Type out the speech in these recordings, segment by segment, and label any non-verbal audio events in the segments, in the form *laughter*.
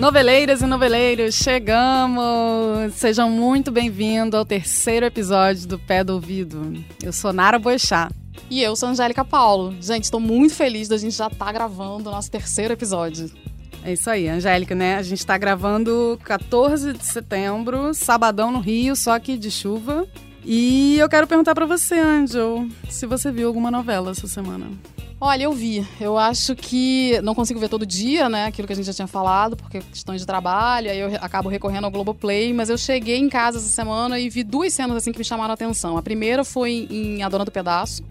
Noveleiras e noveleiros, chegamos! Sejam muito bem-vindos ao terceiro episódio do Pé do Ouvido. Eu sou Nara Boechat. E eu sou Angélica Paulo. Gente, estou muito feliz da gente já estar tá gravando o nosso terceiro episódio. É isso aí, Angélica, né? A gente está gravando 14 de setembro, sabadão no Rio, só que de chuva. E eu quero perguntar para você, Angel, se você viu alguma novela essa semana. Olha, eu vi. Eu acho que não consigo ver todo dia, né? Aquilo que a gente já tinha falado, porque questões de trabalho, aí eu acabo recorrendo ao Globoplay, mas eu cheguei em casa essa semana e vi duas cenas assim que me chamaram a atenção. A primeira foi em A Dona do Pedaço.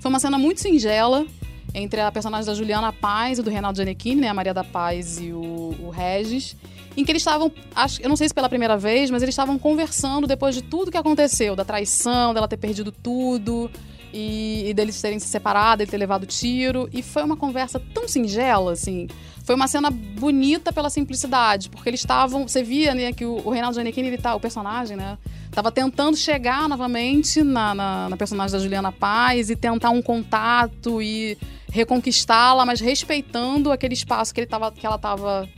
Foi uma cena muito singela entre a personagem da Juliana Paz e do Reinaldo Giannichini, né? A Maria da Paz e o, o Regis em que eles estavam, acho, eu não sei se pela primeira vez, mas eles estavam conversando depois de tudo que aconteceu, da traição, dela ter perdido tudo, e, e deles terem se separado, ele ter levado tiro. E foi uma conversa tão singela, assim. Foi uma cena bonita pela simplicidade, porque eles estavam. Você via, né, que o, o Reinaldo Giannichini, ele tá, o personagem, né? Tava tentando chegar novamente na, na, na personagem da Juliana Paz e tentar um contato e reconquistá-la, mas respeitando aquele espaço que, ele tava, que ela estava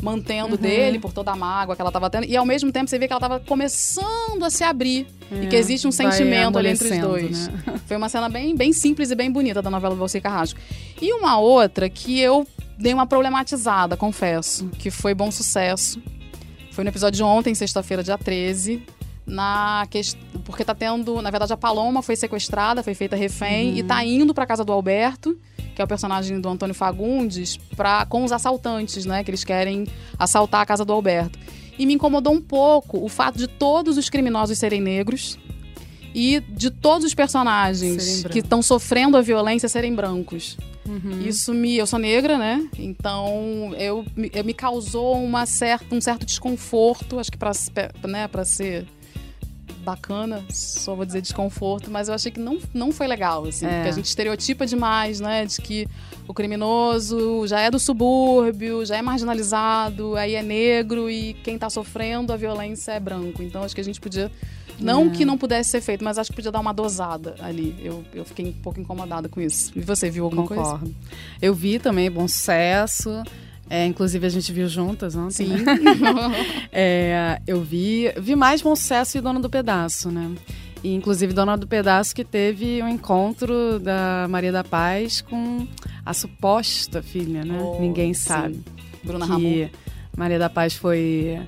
mantendo uhum. dele por toda a mágoa que ela estava tendo. E ao mesmo tempo você vê que ela estava começando a se abrir. É, e que existe um sentimento ali entre os dois. Né? Foi uma cena bem, bem simples e bem bonita da novela do Valci Carrasco. E uma outra que eu dei uma problematizada, confesso, que foi bom sucesso. Foi no episódio de ontem, sexta-feira, dia 13. Na. Porque tá tendo. Na verdade, a Paloma foi sequestrada, foi feita refém uhum. e tá indo pra casa do Alberto que é o personagem do Antônio Fagundes, pra, com os assaltantes, né? Que eles querem assaltar a casa do Alberto. E me incomodou um pouco o fato de todos os criminosos serem negros e de todos os personagens que estão sofrendo a violência serem brancos. Uhum. Isso me. Eu sou negra, né? Então eu, eu me causou uma certa, um certo desconforto, acho que para né, ser bacana, só vou dizer desconforto, mas eu achei que não, não foi legal, assim, é. porque a gente estereotipa demais, né, de que o criminoso já é do subúrbio, já é marginalizado, aí é negro e quem tá sofrendo a violência é branco. Então acho que a gente podia não é. que não pudesse ser feito, mas acho que podia dar uma dosada ali. Eu, eu fiquei um pouco incomodada com isso. E você viu alguma Concordo. coisa? Eu vi também, bom sucesso. É, inclusive a gente viu juntas ontem. Sim. Né? *laughs* é, eu vi, vi mais Bom Sucesso e Dona do Pedaço, né? E, inclusive Dona do Pedaço que teve um encontro da Maria da Paz com a suposta filha, né? Oh, Ninguém sabe. Sim. Bruna que Ramon. Maria da Paz foi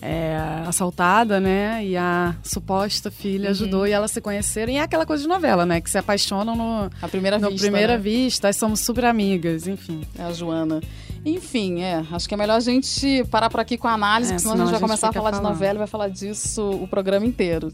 é, assaltada, né? E a suposta filha uhum. ajudou e elas se conheceram. E é aquela coisa de novela, né? Que se apaixonam no, a primeira no vista. primeira né? vista, somos super amigas, enfim. É a Joana. Enfim, é. Acho que é melhor a gente parar por aqui com a análise, é, senão, senão a gente vai começar a falar falando. de novela e vai falar disso o programa inteiro.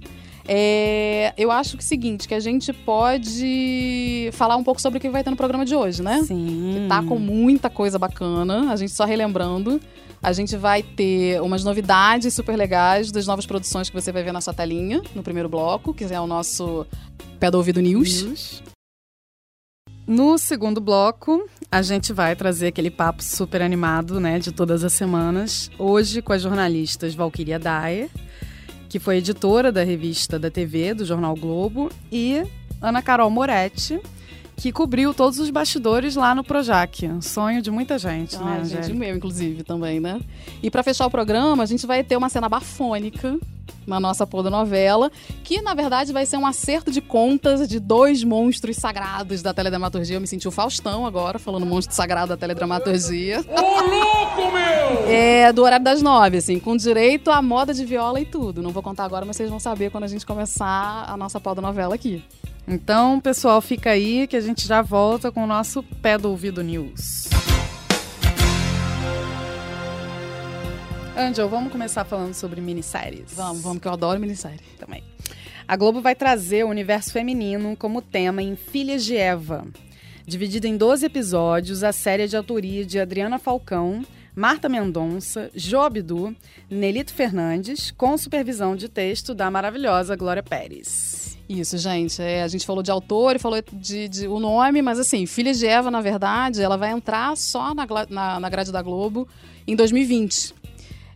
É, eu acho que é o seguinte, que a gente pode falar um pouco sobre o que vai ter no programa de hoje, né? Sim. Que tá com muita coisa bacana. A gente só relembrando. A gente vai ter umas novidades super legais das novas produções que você vai ver na sua telinha, no primeiro bloco, que é o nosso Pé do Ouvido News. News. No segundo bloco, a gente vai trazer aquele papo super animado, né, de todas as semanas. Hoje com as jornalistas Valquíria Daer, que foi editora da revista da TV, do Jornal Globo, e Ana Carol Moretti, que cobriu todos os bastidores lá no Projac. Um sonho de muita gente, ah, né, gente? meu, inclusive, também, né? E para fechar o programa, a gente vai ter uma cena bafônica na nossa novela, que na verdade vai ser um acerto de contas de dois monstros sagrados da teledramaturgia. Eu me senti o Faustão agora, falando monstro sagrado da teledramaturgia. Ô, louco, meu! É, do horário das nove, assim, com direito à moda de viola e tudo. Não vou contar agora, mas vocês vão saber quando a gente começar a nossa novela aqui. Então, pessoal, fica aí que a gente já volta com o nosso Pé do Ouvido News. Angel, vamos começar falando sobre minisséries. Vamos, vamos, que eu adoro minissérie. Também. A Globo vai trazer o universo feminino como tema em Filhas de Eva. Dividida em 12 episódios, a série é de autoria de Adriana Falcão, Marta Mendonça, Jo Abdu, Nelito Fernandes, com supervisão de texto da maravilhosa Glória Pérez. Isso, gente. É, a gente falou de autor e falou de, de, o nome, mas assim, Filhas de Eva, na verdade, ela vai entrar só na, na, na grade da Globo em 2020.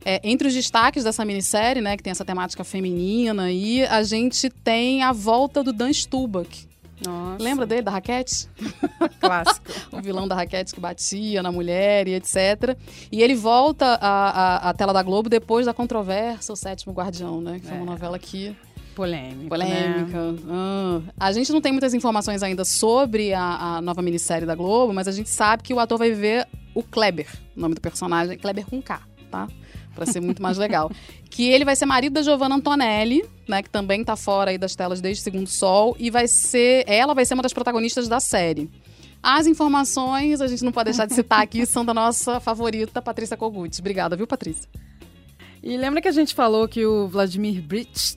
É, entre os destaques dessa minissérie, né, que tem essa temática feminina, e a gente tem a volta do Dan Stubach, Nossa. Lembra dele, da raquete? *laughs* Clássico. *laughs* o vilão da raquete que batia na mulher e etc. E ele volta à, à, à tela da Globo depois da controvérsia O Sétimo Guardião, né? Que foi uma novela que Polêmica. Polêmica. Né? Ah. A gente não tem muitas informações ainda sobre a, a, nova minissérie da Globo, mas a gente sabe que o ator vai viver o Kleber, o nome do personagem, Kleber com K, tá? Pra ser muito mais legal. *laughs* que ele vai ser marido da Giovanna Antonelli, né? Que também tá fora aí das telas desde Segundo Sol. E vai ser. Ela vai ser uma das protagonistas da série. As informações, a gente não pode deixar de citar aqui, são da nossa favorita, Patrícia Kogut. Obrigada, viu, Patrícia? E lembra que a gente falou que o Vladimir Brich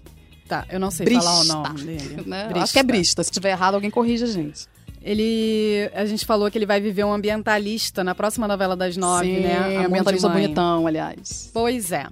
Tá, eu não sei Brista, falar o nome dele. Né? Acho que é Brista. Se tiver errado, alguém corrija a gente. Ele. A gente falou que ele vai viver um ambientalista na próxima novela das nove, Sim, né? ambientalista bonitão, aliás. Pois é.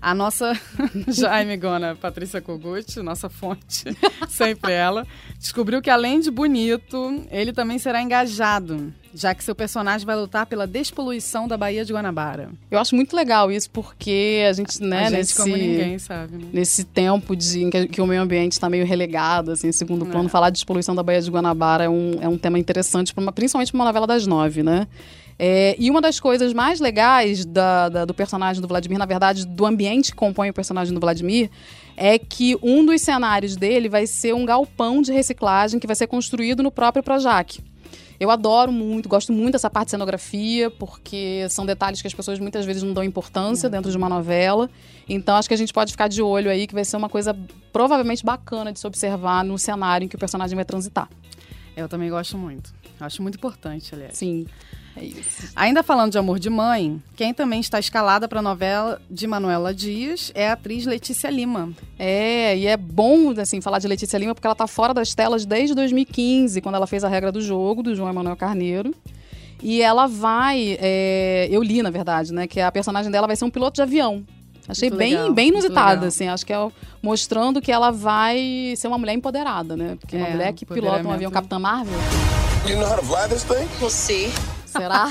A nossa *laughs* Jaime Gona, Patrícia Kogut, nossa fonte, *laughs* sempre ela, descobriu que além de bonito, ele também será engajado, já que seu personagem vai lutar pela despoluição da Baía de Guanabara. Eu acho muito legal isso, porque a gente, né, a gente nesse, como ninguém sabe, né? nesse tempo de, em que, que, o meio ambiente está meio relegado, assim, em segundo plano, é. falar de despoluição da Baía de Guanabara é um, é um tema interessante, uma, principalmente para uma novela das nove, né? É, e uma das coisas mais legais da, da, do personagem do Vladimir, na verdade, do ambiente que compõe o personagem do Vladimir, é que um dos cenários dele vai ser um galpão de reciclagem que vai ser construído no próprio Projac. Eu adoro muito, gosto muito dessa parte de cenografia, porque são detalhes que as pessoas muitas vezes não dão importância dentro de uma novela. Então acho que a gente pode ficar de olho aí, que vai ser uma coisa provavelmente bacana de se observar no cenário em que o personagem vai transitar. Eu também gosto muito. Acho muito importante, aliás. Sim. É isso. Ainda falando de Amor de Mãe, quem também está escalada para a novela de Manuela Dias é a atriz Letícia Lima. É, e é bom, assim, falar de Letícia Lima porque ela está fora das telas desde 2015, quando ela fez a regra do jogo, do João Emanuel Carneiro. E ela vai. É, eu li, na verdade, né? Que a personagem dela vai ser um piloto de avião. Achei muito bem, legal, bem inusitada, assim. Acho que é mostrando que ela vai ser uma mulher empoderada, né? Porque é, uma mulher que pilota um avião Capitã Marvel. You know how to fly this thing? We'll see. Será?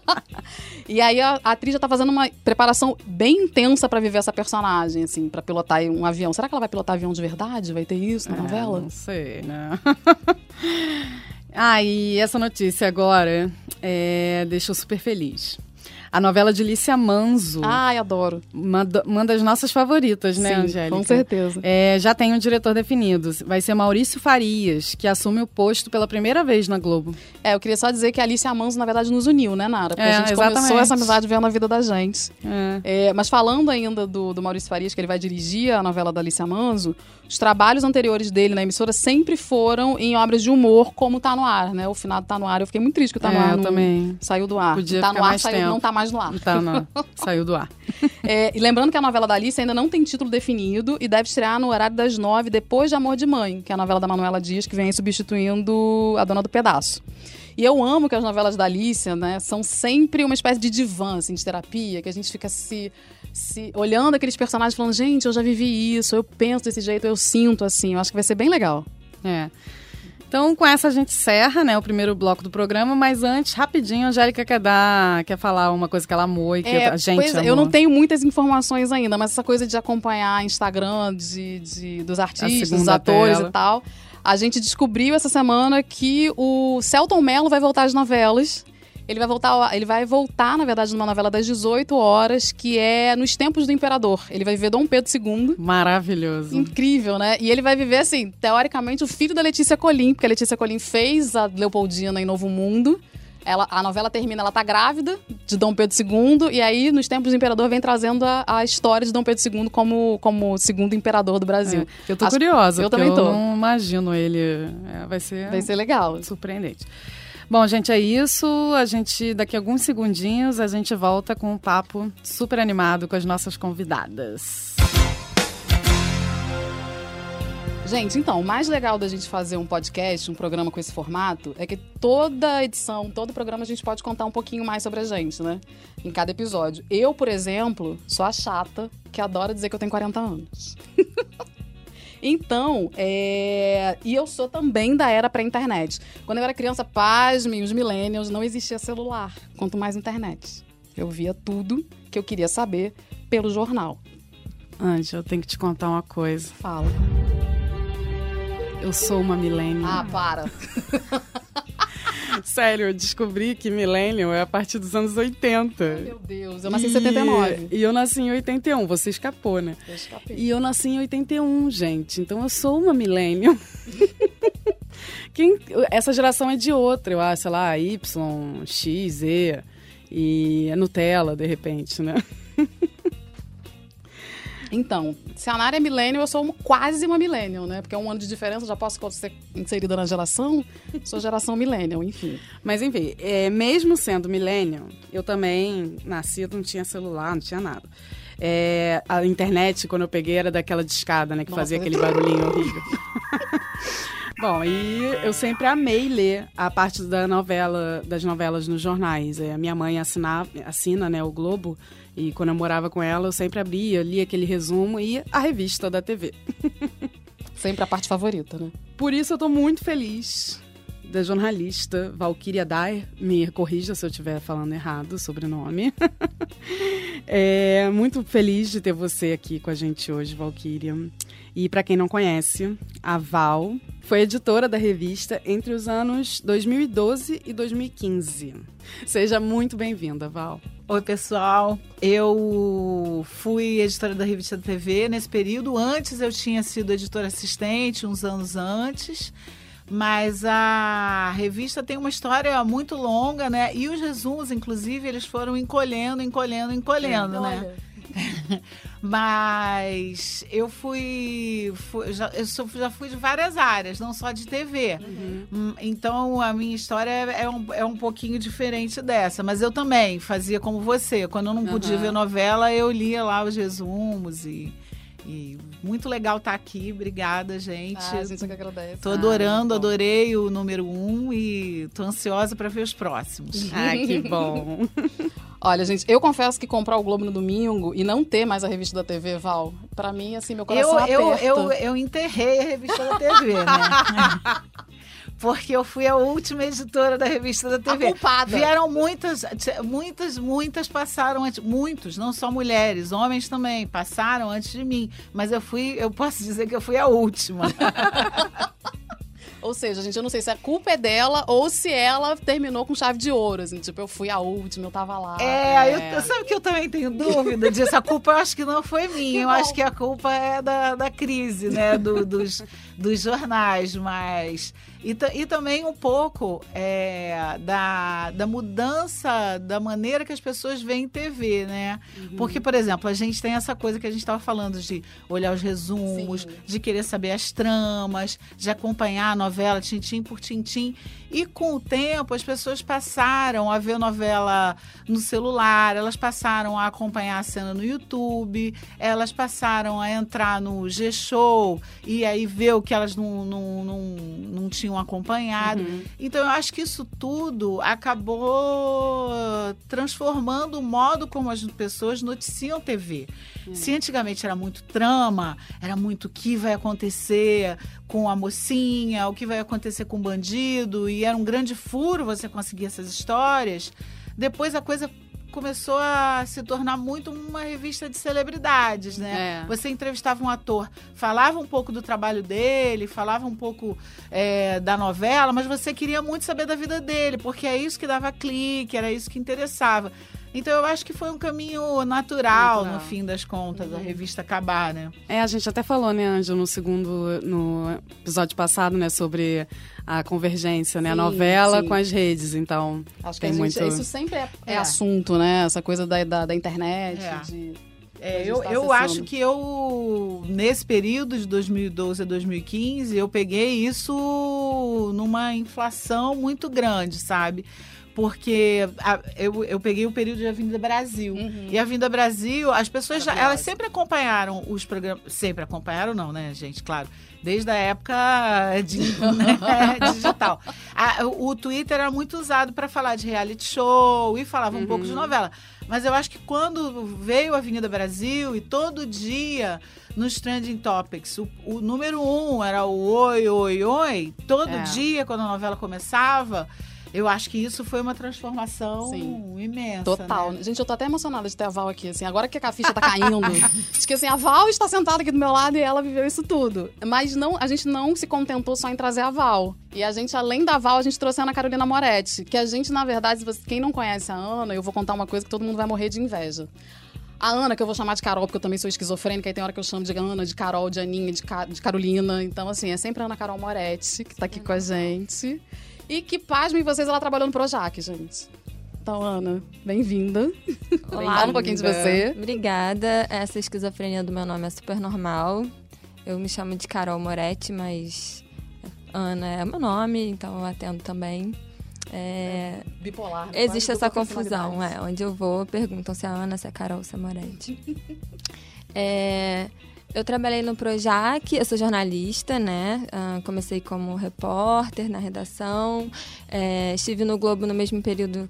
*laughs* e aí a, a, atriz já tá fazendo uma preparação bem intensa para viver essa personagem, assim, para pilotar um avião. Será que ela vai pilotar avião de verdade? Vai ter isso na é, novela? Não sei, né? *laughs* ah, e essa notícia agora é, deixou super feliz. A novela de Lícia Manzo. Ai, adoro. Uma, uma das nossas favoritas, né, Sim, Angélica? Com certeza. É, já tem um diretor definido. Vai ser Maurício Farias, que assume o posto pela primeira vez na Globo. É, eu queria só dizer que a Alicia Manzo, na verdade, nos uniu, né, Nara? Porque é, a gente exatamente. começou essa amizade vendo a vida da gente. É. É, mas falando ainda do, do Maurício Farias, que ele vai dirigir a novela da Alicia Manzo, os trabalhos anteriores dele na emissora sempre foram em obras de humor, como Tá No Ar, né? O finado Tá No Ar. Eu fiquei muito triste que o Tá No é, Ar não também. saiu do ar. Podia tá No Ar saiu, não tá mais no ar. Tá, não. *laughs* Saiu do ar. É, e lembrando que a novela da Alice ainda não tem título definido e deve estrear no horário das nove, depois de Amor de Mãe, que é a novela da Manuela Dias, que vem substituindo a Dona do Pedaço. E eu amo que as novelas da Alice, né, são sempre uma espécie de divã, assim, de terapia, que a gente fica se se olhando aqueles personagens falando, gente, eu já vivi isso, eu penso desse jeito, eu sinto assim. Eu acho que vai ser bem legal. É. Então, com essa a gente encerra, né, o primeiro bloco do programa, mas antes, rapidinho, a Angélica quer dar, quer falar uma coisa que ela amou e que é, a gente pois, amou. Eu não tenho muitas informações ainda, mas essa coisa de acompanhar Instagram de, de dos artistas, dos atores tela. e tal, a gente descobriu essa semana que o Celton Mello vai voltar às novelas. Ele vai voltar, ele vai voltar, na verdade, numa novela das 18 horas, que é Nos Tempos do Imperador. Ele vai viver Dom Pedro II. Maravilhoso. Incrível, né? E ele vai viver, assim, teoricamente, o filho da Letícia Colim, porque a Letícia Colim fez a Leopoldina em Novo Mundo. Ela, a novela termina, ela tá grávida de Dom Pedro II, e aí, nos tempos do imperador, vem trazendo a, a história de Dom Pedro II como, como segundo imperador do Brasil. É, eu tô As, curiosa, eu também tô. Eu não imagino ele. É, vai ser. Vai ser legal. Surpreendente. Bom, gente, é isso. A gente, daqui a alguns segundinhos, a gente volta com um papo super animado com as nossas convidadas. Gente, então, o mais legal da gente fazer um podcast, um programa com esse formato, é que toda edição, todo programa a gente pode contar um pouquinho mais sobre a gente, né? Em cada episódio. Eu, por exemplo, sou a chata que adora dizer que eu tenho 40 anos. *laughs* Então, é... e eu sou também da era pré-internet. Quando eu era criança, pasme, os millennials, não existia celular, quanto mais internet. Eu via tudo que eu queria saber pelo jornal. Antes, eu tenho que te contar uma coisa. Fala. Eu sou uma milênio. Ah, para. *laughs* *laughs* Sério, eu descobri que millennial é a partir dos anos 80. Meu Deus, eu nasci em 79. E eu nasci em 81, você escapou, né? Eu escapei. E eu nasci em 81, gente. Então eu sou uma millennial. *laughs* Quem, essa geração é de outra, eu acho, sei lá, Y, X, Z. E é Nutella, de repente, né? Então, se a Nara é millennial, eu sou quase uma millennial, né? Porque é um ano de diferença, já posso ser inserida na geração. Sou geração millennial, enfim. Mas enfim, é, mesmo sendo millennial, eu também nasci, não tinha celular, não tinha nada. É, a internet, quando eu peguei, era daquela discada, né? Que Nossa, fazia aquele barulhinho horrível. *laughs* Bom, e eu sempre amei ler a parte da novela, das novelas nos jornais. É, a minha mãe assinava, assina né, o Globo, e quando eu morava com ela, eu sempre abria, lia aquele resumo e a revista da TV. *laughs* Sempre a parte favorita, né? Por isso eu tô muito feliz da jornalista Valkyria Dyer. Me corrija se eu estiver falando errado o sobrenome. *laughs* é, muito feliz de ter você aqui com a gente hoje, Valkyria. E para quem não conhece, a Val foi editora da revista entre os anos 2012 e 2015. Seja muito bem-vinda, Val. Oi, pessoal. Eu fui editora da revista TV nesse período. Antes eu tinha sido editora assistente, uns anos antes. Mas a revista tem uma história muito longa, né? E os resumos, inclusive, eles foram encolhendo, encolhendo, encolhendo, né? *laughs* Mas eu fui, fui- já, eu sou- já fui de várias áreas, não só de TV. Hum, Então a minha história é um, é um pouquinho diferente dessa. Mas eu também fazia como você. Quando eu não podia Aham. ver novela, eu lia lá os resumos e. e muito legal estar aqui. Obrigada, gente. Ah, a gente que agradece. Tô adorando, Ah, adorei o número um e tô ansiosa para ver os próximos. *laughs* Ah, que bom. *laughs* Olha, gente, eu confesso que comprar o Globo no domingo e não ter mais a revista da TV, Val, pra mim, assim, meu coração Eu, eu, aperta. eu, eu enterrei a revista da TV, né? *laughs* Porque eu fui a última editora da revista da A TV. culpada. Vieram muitas, muitas, muitas passaram antes, muitos, não só mulheres, homens também, passaram antes de mim. Mas eu fui, eu posso dizer que eu fui a última. *laughs* Ou seja, gente, eu não sei se a culpa é dela ou se ela terminou com chave de ouro, assim, tipo, eu fui a última, eu tava lá. É, eu, sabe que eu também tenho dúvida disso. A culpa eu acho que não foi minha. Eu acho que a culpa é da, da crise, né? Do- dos, dos jornais, mas. E, e também um pouco é, da, da mudança da maneira que as pessoas veem TV, né? Porque, por exemplo, a gente tem essa coisa que a gente estava falando de olhar os resumos, Sim. de querer saber as tramas, de acompanhar a novela tintim por tintim. E com o tempo, as pessoas passaram a ver novela no celular, elas passaram a acompanhar a cena no YouTube, elas passaram a entrar no G-Show e aí ver o que elas não, não, não, não tinham acompanhado. Então, eu acho que isso tudo acabou transformando o modo como as pessoas noticiam TV. Se antigamente era muito trama, era muito o que vai acontecer com a mocinha, o que vai acontecer com o bandido, e era um grande furo você conseguir essas histórias, depois a coisa começou a se tornar muito uma revista de celebridades, né? É. Você entrevistava um ator, falava um pouco do trabalho dele, falava um pouco é, da novela, mas você queria muito saber da vida dele, porque é isso que dava clique, era isso que interessava. Então eu acho que foi um caminho natural, Natural. no fim das contas, a revista acabar, né? É, a gente até falou, né, Ângelo, no segundo, no episódio passado, né, sobre a convergência, né, a Sim, novela sim. com as redes, então Acho que tem a gente, muito... isso sempre é, é É. assunto, né? Essa coisa da, da, da internet, É. de... É, A eu tá eu acho que eu, nesse período de 2012 a 2015, eu peguei isso numa inflação muito grande, sabe? Porque a- eu, eu peguei o período de Avenida Brasil. Uhum. E a Avenida Brasil, as pessoas já, elas sempre acompanharam os programas. Sempre acompanharam, não, né, gente? Claro. Desde a época de, *laughs* né, digital. A- o Twitter era muito usado para falar de reality show e falava um pouco de novela. Mas eu acho que quando veio a Avenida Brasil e todo dia nos Trending Topics, o, o número um era o Oi, Oi, Oi, todo É. dia quando a novela começava. Eu acho que isso foi uma transformação Sim. imensa. Total. né? Gente, eu tô até emocionada de ter a Val aqui, assim. Agora que a ficha tá caindo. *laughs* Diz que assim, a Val está sentada aqui do meu lado e ela viveu isso tudo. Mas não, a gente não se contentou só em trazer a Val. E a gente, além da Val, a gente trouxe a Ana Carolina Moretti. Que a gente, na verdade, quem não conhece a Ana, eu vou contar uma coisa que todo mundo vai morrer de inveja. A Ana, que eu vou chamar de Carol, porque eu também sou esquizofrênica, e tem hora que eu chamo de Ana, de Carol, de Aninha, de, Ca- de Carolina. Então, assim, é sempre a Ana Carol Moretti, que tá aqui com a gente. E que, pasmem vocês, ela trabalhou no Projac, gente. Então, Ana, bem-vinda. Fala um pouquinho de você. Obrigada. Essa esquizofrenia do meu nome é super normal. Eu me chamo de Carol Moretti, mas Ana é meu nome, então eu atendo também. É, Bipolar. né? existe essa confusão, é. Onde eu vou, perguntam se é Ana, se é Carol, se é Moretti. *laughs* É, eu trabalhei no Projac, eu sou jornalista, né? Ah, comecei como repórter na redação. É, estive no Globo no mesmo período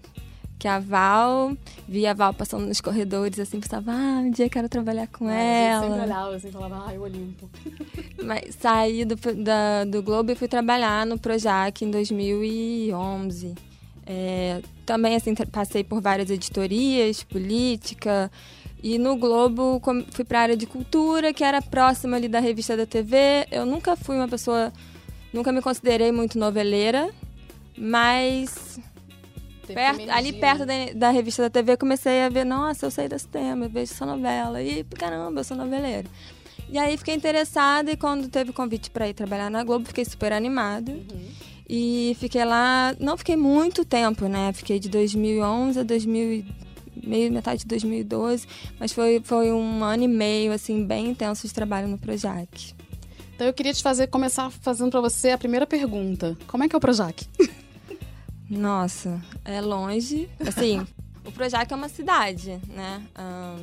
que a Val. Vi a Val passando nos corredores, assim, pensava, ah, um dia eu quero trabalhar com É, ela. sempre olhava assim falava, ai, o Olimpo. *laughs* Mas saí do, da- do Globo e fui trabalhar no Projac em 2011. É, também assim passei por várias editorias, política e no Globo fui para a área de cultura, que era próxima ali da revista da TV. Eu nunca fui uma pessoa, nunca me considerei muito noveleira, mas perto- ali perto da, da revista da TV comecei a ver, nossa, eu sei desse tema, eu vejo essa novela. E caramba, eu sou noveleira. E aí fiquei interessada e quando teve convite para ir trabalhar na Globo, fiquei super animada. E fiquei lá, não fiquei muito tempo, né? Fiquei de 2011 a 2000, e- meio metade de 2012, mas foi, foi um ano e meio assim bem intenso de trabalho no Projac. Então eu queria te fazer, começar fazendo pra você a primeira pergunta. Como é que é o Projac? *laughs* Nossa, é longe. Assim, *laughs* o Projac é uma cidade, né? Ahn,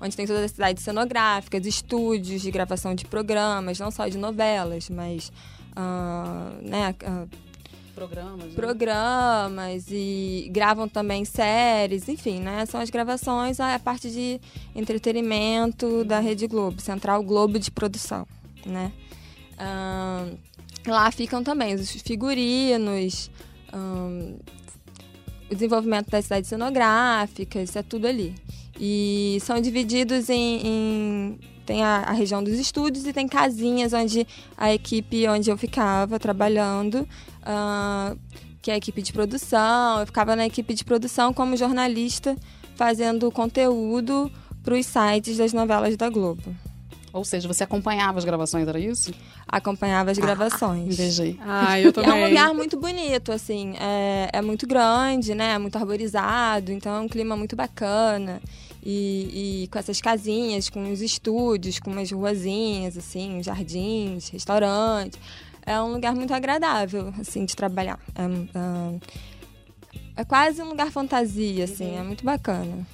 onde tem todas as cidades cenográficas, estúdios de gravação de programas, não só de novelas, mas ahn, né, ah, Programas. né? programas e gravam também séries, enfim, né? São as gravações, a parte de entretenimento da Rede Globo, Central Globo de Produção, né? Ahn, lá ficam também os figurinos, ahn, o desenvolvimento das cidades cenográficas, isso é tudo ali. E são divididos em. em- tem a, a região dos estúdios e tem casinhas onde a equipe onde eu ficava trabalhando, ah, que é a equipe de produção. Eu ficava na equipe de produção como jornalista, fazendo conteúdo para os sites das novelas da Globo. Ou seja, você acompanhava as gravações, era isso? Acompanhava as gravações. Invejei. Ah, eu também. É um lugar muito bonito, assim. É, é muito grande, né? É muito arborizado, então é um clima muito bacana. E, e com essas casinhas, com os estúdios, com umas ruazinhas, assim, jardins, restaurantes. É um lugar muito agradável, assim, de trabalhar. É, é, é quase um lugar fantasia, assim, é muito bacana.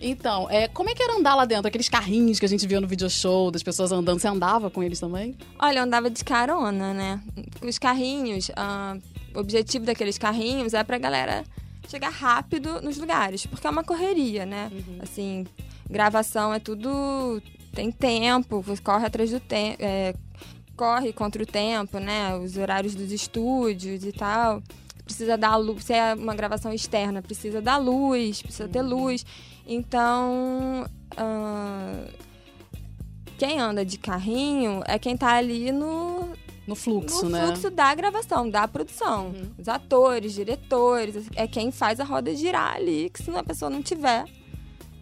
Então, é, como é que era andar lá dentro? Aqueles carrinhos que a gente via no video show, das pessoas andando. Você andava com eles também? Olha, eu andava de carona, né? Os carrinhos, ah, o objetivo daqueles carrinhos é pra galera chegar rápido nos lugares, porque é uma correria, né? Assim, gravação é tudo. tem tempo, você corre atrás do tempo. corre contra o tempo, né? Os horários dos estúdios e tal. Precisa dar luz. Se é uma gravação externa, precisa dar luz, precisa ter luz. Então. ah, quem anda de carrinho é quem tá ali no, No fluxo, no né? fluxo da gravação, da produção. Uhum. Os atores, diretores, é quem faz a roda girar ali, que se a pessoa não tiver,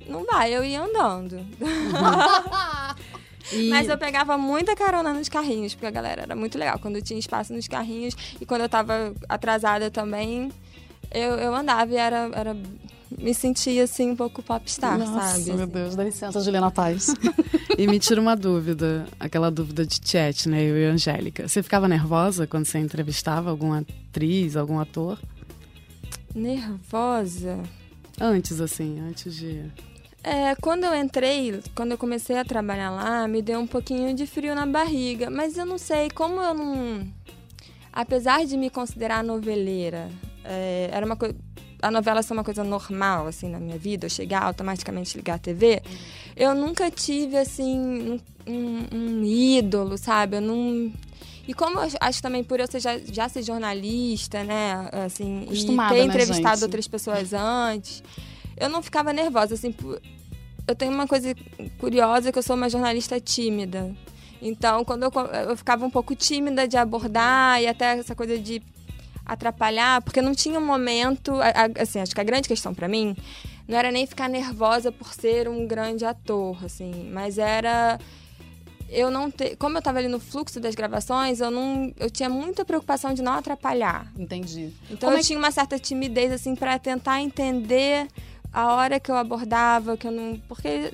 não vai, eu ia andando. *laughs* *laughs* E- Mas eu pegava muita carona nos carrinhos, porque a galera era muito legal. Quando eu tinha espaço nos carrinhos e quando eu tava atrasada também, eu, eu andava e era, era. Me sentia assim um pouco popstar, Nossa, sabe? meu. Deus. Dá licença, Juliana Paz. *laughs* E me tira uma dúvida, aquela dúvida de chat, né? Eu e a Angélica. Você ficava nervosa quando você entrevistava alguma atriz, algum ator? Nervosa. Antes, assim, antes de. É, quando eu entrei, quando eu comecei a trabalhar lá, me deu um pouquinho de frio na barriga. Mas eu não sei, como eu não. Apesar de me considerar noveleira, é, era uma coisa. A novela ser uma coisa normal, assim, na minha vida, eu chegar automaticamente ligar a TV, eu nunca tive, assim, um, um- ídolo, sabe? Eu não. E como eu acho também por eu ser, já, já ser jornalista, né, assim, e Acostumada, ter né, entrevistado gente? outras pessoas antes, eu não ficava nervosa, assim, eu tenho uma coisa curiosa que eu sou uma jornalista tímida. Então, quando eu, eu ficava um pouco tímida de abordar e até essa coisa de atrapalhar, porque não tinha um momento, assim, acho que a grande questão pra mim não era nem ficar nervosa por ser um grande ator, assim, mas era eu não ter, como eu tava ali no fluxo das gravações, eu não, eu tinha muita preocupação de não atrapalhar. Entendi. Então Como eu é tinha uma certa timidez assim para tentar entender a hora que eu abordava, que eu não, porque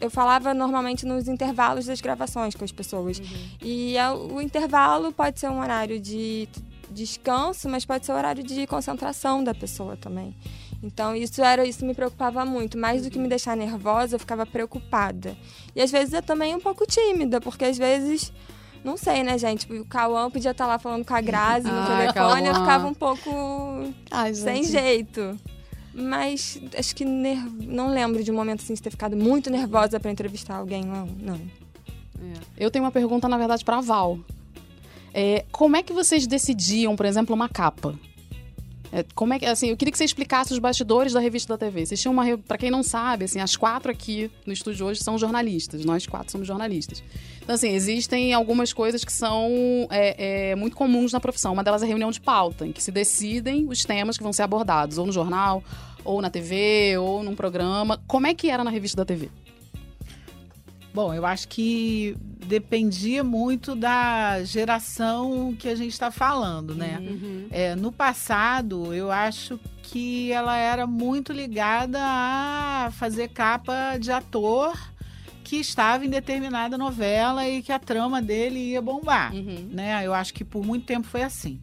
eu falava normalmente nos intervalos das gravações com as pessoas. E a- o intervalo pode ser um horário de descanso, mas pode ser um horário de concentração da pessoa também. Então isso era isso me preocupava muito, mais do que me deixar nervosa, eu ficava preocupada. E às vezes eu também um pouco tímida, porque às vezes não sei, né, gente? O Cauã podia estar lá falando com a Grazi no Ai, telefone, eu ficava um pouco Ai, sem jeito. Mas acho que ner- não lembro de um momento assim de ter ficado muito nervosa para entrevistar alguém, não. não. Eu tenho uma pergunta, na verdade, pra Val. É, como é que vocês decidiam, por exemplo, uma capa? É, como é que, assim, eu queria que você explicasse os bastidores da revista da TV. Vocês tinham uma. Pra quem não sabe, assim, as quatro aqui no estúdio hoje são jornalistas. Nós quatro somos jornalistas. Então, assim, existem algumas coisas que são é, é, muito comuns na profissão. Uma delas é a reunião de pauta, em que se decidem os temas que vão ser abordados, ou no jornal, ou na TV, ou num programa. Como é que era na revista da TV? Bom, eu acho que dependia muito da geração que a gente está falando, né? Uhum. É, no passado, eu acho que ela era muito ligada a fazer capa de ator que estava em determinada novela e que a trama dele ia bombar. Né? Eu acho que por muito tempo foi assim.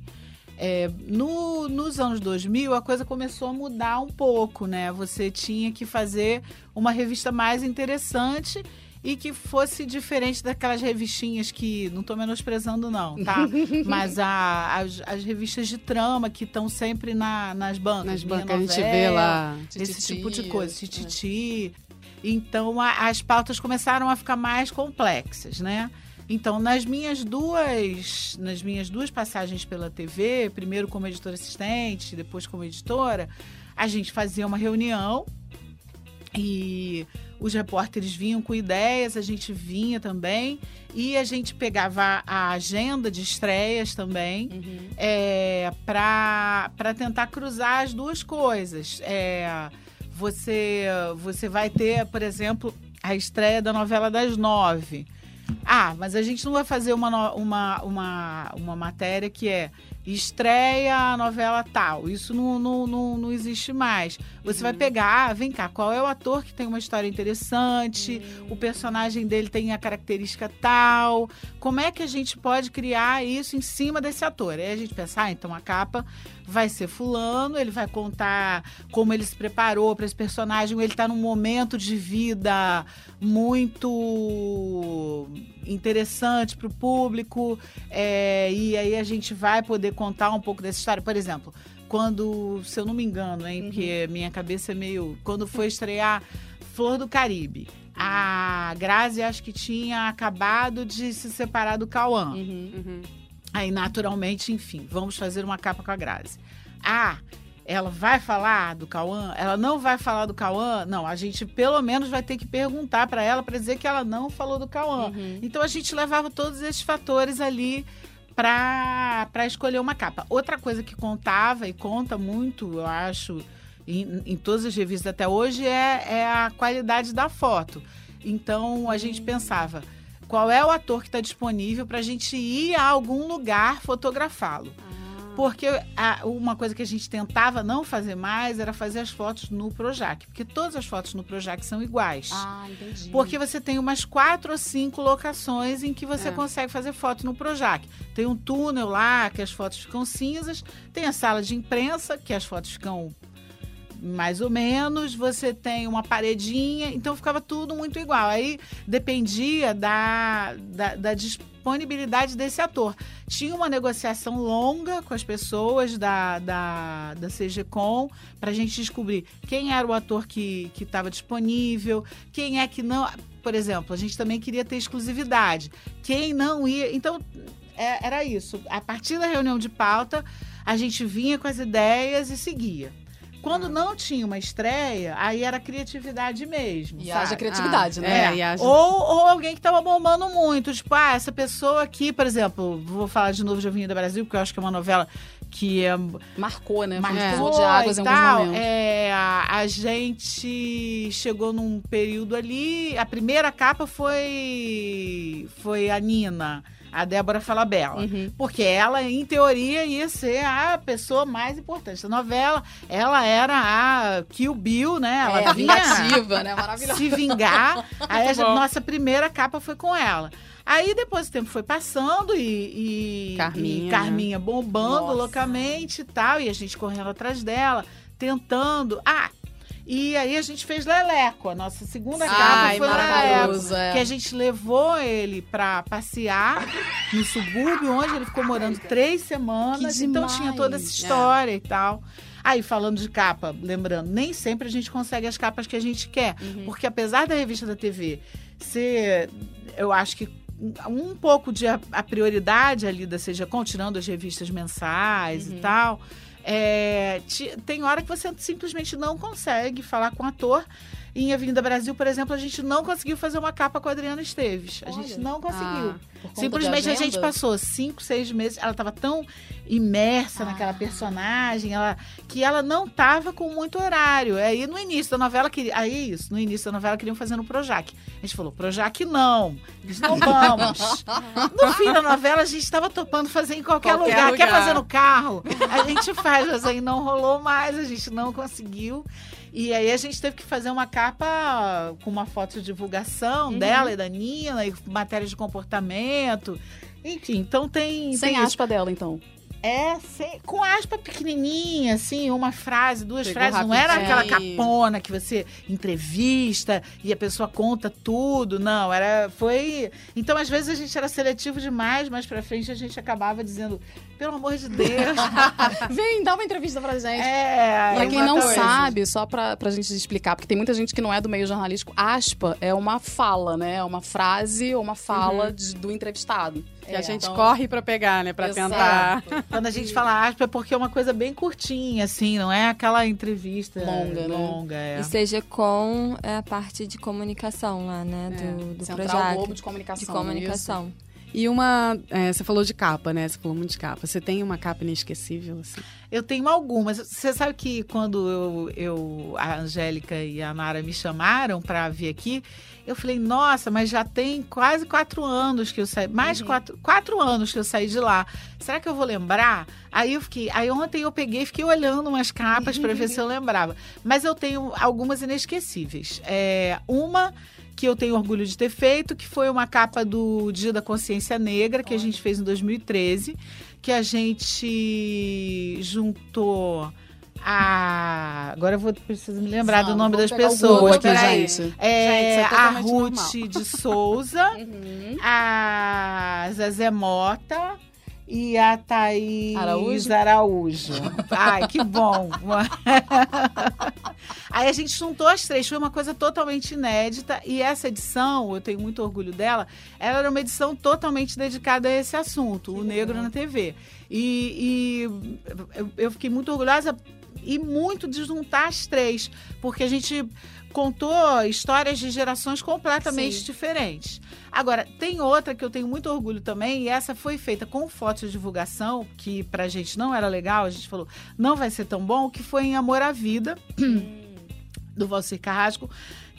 É, no- nos anos 2000, a coisa começou a mudar um pouco, né? Você tinha que fazer uma revista mais interessante e que fosse diferente daquelas revistinhas que não estou menosprezando não, tá? *laughs* Mas a- as, as revistas de trama que estão sempre na- nas bancas, Nas Minha bancas a gente vê Novela, lá. esse Tititi, tipo de coisa, é. tititi. Então a- as pautas começaram a ficar mais complexas, né? Então nas minhas duas, nas minhas duas passagens pela TV, primeiro como editora assistente, depois como editora, a gente fazia uma reunião e os repórteres vinham com ideias, a gente vinha também e a gente pegava a agenda de estreias também é, para tentar cruzar as duas coisas. É, você, você vai ter, por exemplo, a estreia da novela das nove. Ah, mas a gente não vai fazer uma, uma, uma, uma matéria que é estreia a novela tal. Isso não, não, não, não existe mais. Você vai pegar, ah, vem cá, qual é o ator que tem uma história interessante, o personagem dele tem a característica tal. Como é que a gente pode criar isso em cima desse ator? Aí a gente pensa, ah, então a capa vai ser fulano, ele vai contar como ele se preparou para esse personagem, ele está num momento de vida muito interessante para o público, é, e aí a gente vai poder contar um pouco dessa história. Por exemplo, quando, se eu não me engano, hein, porque minha cabeça é meio. Quando foi estrear Flor do Caribe. A Grazi acho que tinha acabado de se separar do Cauã. Uhum. Aí, naturalmente, enfim, vamos fazer uma capa com a Grazi. Ah, ela vai falar do Cauã? Ela não vai falar do Cauã? Não, a gente pelo menos vai ter que perguntar para ela para dizer que ela não falou do Cauã. Então a gente levava todos esses fatores ali para escolher uma capa. Outra coisa que contava e conta muito, eu acho, em, em todas as revistas até hoje, é, é a qualidade da foto. Então a gente pensava qual é o ator que está disponível para a gente ir a algum lugar fotografá-lo. Porque a- uma coisa que a gente tentava não fazer mais era fazer as fotos no Projac. Porque todas as fotos no Projac são iguais. Ah, entendi. Porque você tem umas quatro ou cinco locações em que você É. consegue fazer foto no Projac. Tem um túnel lá, que as fotos ficam cinzas. Tem a sala de imprensa, que as fotos ficam mais ou menos. Você tem uma paredinha. Então ficava tudo muito igual. Aí dependia da, da, da disponibilidade desse ator. Tinha uma negociação longa com as pessoas da, da, da CGCOM para a gente descobrir quem era o ator que estava disponível, quem é que não. Por exemplo, a gente também queria ter exclusividade. Quem não ia. Então, é- era isso. A partir da reunião de pauta, a gente vinha com as ideias e seguia. Quando não tinha uma estreia, aí era criatividade mesmo. E sabe? haja criatividade, Ah, né? É, e haja- Ou, ou alguém que tava bombando muito. Tipo, ah, essa pessoa aqui, por exemplo, vou falar de novo de Avenida Brasil, porque eu acho que é uma novela que é Marcou, né? Foi marcou divisor de águas e em alguns tal. momentos. É, a, a gente chegou num período ali. A primeira capa foi, foi a Nina, a Débora Falabella. Uhum. Porque ela, em teoria, ia ser a pessoa mais importante da novela. Ela era a Kill Bill, né? Ela é, vinha vingativa, né? Maravilhosa. se vingar. *laughs* Aí a gente- nossa primeira capa foi com ela. Aí depois o tempo foi passando e, e Carminha, e né? Carminha bombando Nossa. loucamente e tal, e a gente correndo atrás dela, tentando. Ah, e aí a gente fez Leleco, a nossa segunda capa Ai, foi Leleco. é. Que a gente levou ele pra passear no subúrbio, onde ele ficou morando três semanas. Então tinha toda essa história e tal. Aí, falando de capa, lembrando, nem sempre a gente consegue as capas que a gente quer. Uhum. Porque apesar da revista da TV ser, eu acho que um pouco de a, a prioridade ali da CGCOM, tirando as revistas mensais Uhum. e tal, é, ti- tem hora que você simplesmente não consegue falar com o ator. Em Avenida Brasil, por exemplo, a gente não conseguiu fazer uma capa com a Adriana Esteves. A gente Olha. não conseguiu. Ah, Simplesmente a gente passou cinco, seis meses. Ela estava tão imersa naquela Ah. personagem, ela, que ela não estava com muito horário. Aí no início da novela, queria, aí isso, no início da novela queriam fazer no Projac. A gente falou, Projac não, nós não vamos. *laughs* no fim da novela, a gente estava topando fazer em qualquer, Qualquer lugar. Quer lugar. fazer no carro? A gente faz, mas aí não rolou mais, a gente não conseguiu. E aí a gente teve que fazer uma capa com uma foto de divulgação Uhum. dela e da Nina, e matéria de comportamento. Enfim, então tem. Sem tem isso. aspa dela, então. É, sem- com aspa pequenininha, assim, uma frase, duas Pegou frases. Não era rapidinho. aquela capona que você entrevista e a pessoa conta tudo. Não, era. Foi. Então, às vezes, a gente era seletivo demais, mas pra frente a gente acabava dizendo, pelo amor de Deus. *laughs* Vem, dá uma entrevista pra gente. é. Pra é quem não coisa. sabe, só pra, pra gente explicar, porque tem muita gente que não é do meio jornalístico, aspa é uma fala, né? É uma frase ou uma fala de- do entrevistado. Que a É, gente então- corre pra pegar, né? Pra Exato. tentar. Quando a gente fala aspa é porque é uma coisa bem curtinha, assim, não é aquela entrevista Longa, né? longa é. E seja com é a parte de comunicação lá, né? Do, do Central Projac. Globo de Comunicação. de comunicação. E uma. é, você falou de capa, né? Você falou muito de capa. Você tem uma capa inesquecível, assim? Eu tenho algumas. Você sabe que quando eu, eu a Angélica e a Nara me chamaram para vir aqui, eu falei, nossa, mas já tem quase quatro anos que eu saí. Mais de quatro, quatro anos que eu saí de lá. Será que eu vou lembrar? Aí eu fiquei. Aí ontem eu peguei e fiquei olhando umas capas para ver se eu lembrava. Mas eu tenho algumas inesquecíveis. É, uma que eu tenho orgulho de ter feito, que foi uma capa do Dia da Consciência Negra, que a gente fez em 2013, que a gente juntou a. Agora eu vou preciso me lembrar do nome das pessoas. Aqui, gente. É, Gente, isso é a Ruth normal. de Souza, *laughs* Uhum. a Zezé Mota e a Thaís Araújo? Araújo. Ai, que bom. *laughs* Aí a gente juntou as três, foi uma coisa totalmente inédita. E essa edição, eu tenho muito orgulho dela, ela era uma edição totalmente dedicada a esse assunto, o negro na TV. E, e eu fiquei muito orgulhosa e muito de juntar as três, porque a gente contou histórias de gerações completamente Sim. diferentes. Agora, tem outra que eu tenho muito orgulho também, e essa foi feita com foto de divulgação, que pra gente não era legal, a gente falou, não vai ser tão bom, que foi em Amor à Vida, do Valcir Carrasco,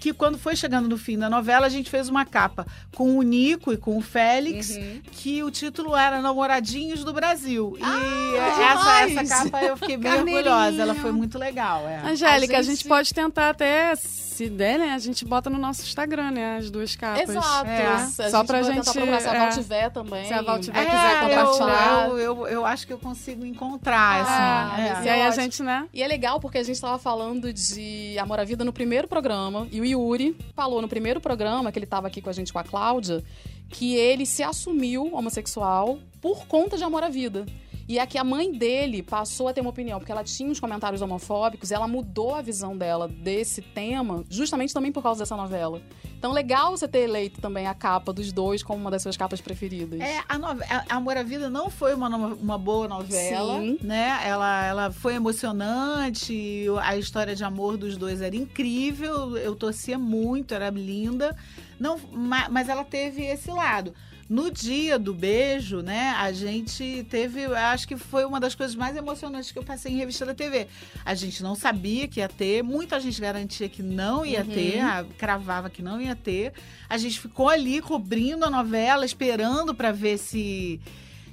que quando foi chegando no fim da novela, a gente fez uma capa com o Nico e com o Félix, Uhum. que o título era Namoradinhos do Brasil. E Ah, essa, demais! essa capa eu fiquei bem orgulhosa, ela foi muito legal. É. Angélica, a gente- gente... pode tentar até, se der, né? A gente bota no nosso Instagram, né? As duas capas. Exato. É. A Só gente pra gente. tentar procurar se a Val é. tiver também. Se a Val tiver, É, quiser compartilhar. Eu, eu, eu acho que eu consigo encontrar, Ah, assim. E é. aí a gente, né? E é legal porque a gente estava falando de Amor à Vida no primeiro programa e o Yuri falou no primeiro programa, que ele estava aqui com a gente com a Cláudia, que ele se assumiu homossexual por conta de Amor à Vida. E é que a mãe dele passou a ter uma opinião, porque ela tinha uns comentários homofóbicos, ela mudou a visão dela desse tema, justamente também por causa dessa novela. Então, legal você ter eleito também a capa dos dois como uma das suas capas preferidas. É, a, Amor à Vida não foi uma, no- uma boa novela, Sim. né? Ela, ela foi emocionante, a história de amor dos dois era incrível, eu torcia muito, era linda. Não, ma- mas ela teve esse lado. No dia do beijo, né, a gente teve, acho que foi uma das coisas mais emocionantes que eu passei em revista da TV. A gente não sabia que ia ter, muita gente garantia que não ia ter, a- cravava que não ia ter. A gente ficou ali cobrindo a novela, esperando para ver se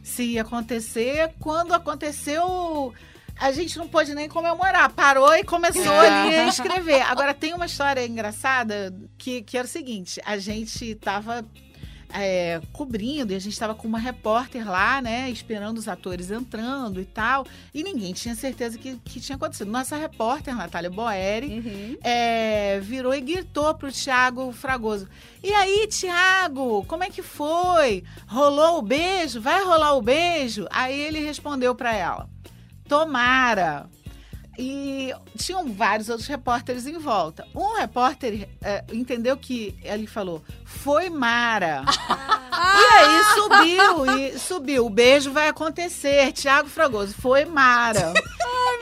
se ia acontecer. Quando aconteceu, a gente não pôde nem comemorar. Parou e começou ali a escrever. *laughs* Agora, tem uma história engraçada que, que era o seguinte: a gente tava. É, cobrindo e a gente estava com uma repórter lá, né, esperando os atores entrando e tal, e ninguém tinha certeza que, que tinha acontecido. Nossa repórter, Natália Boeri, Uhum. é, virou e gritou pro Tiago Fragoso. E aí, Tiago, como é que foi? Rolou o beijo? Vai rolar o beijo? Aí ele respondeu para ela: Tomara. E tinham vários outros repórteres em volta. Um repórter é, entendeu que ele falou: Foi Mara. E aí subiu, e subiu. O beijo vai acontecer. Tiago Fragoso, foi Mara. *laughs*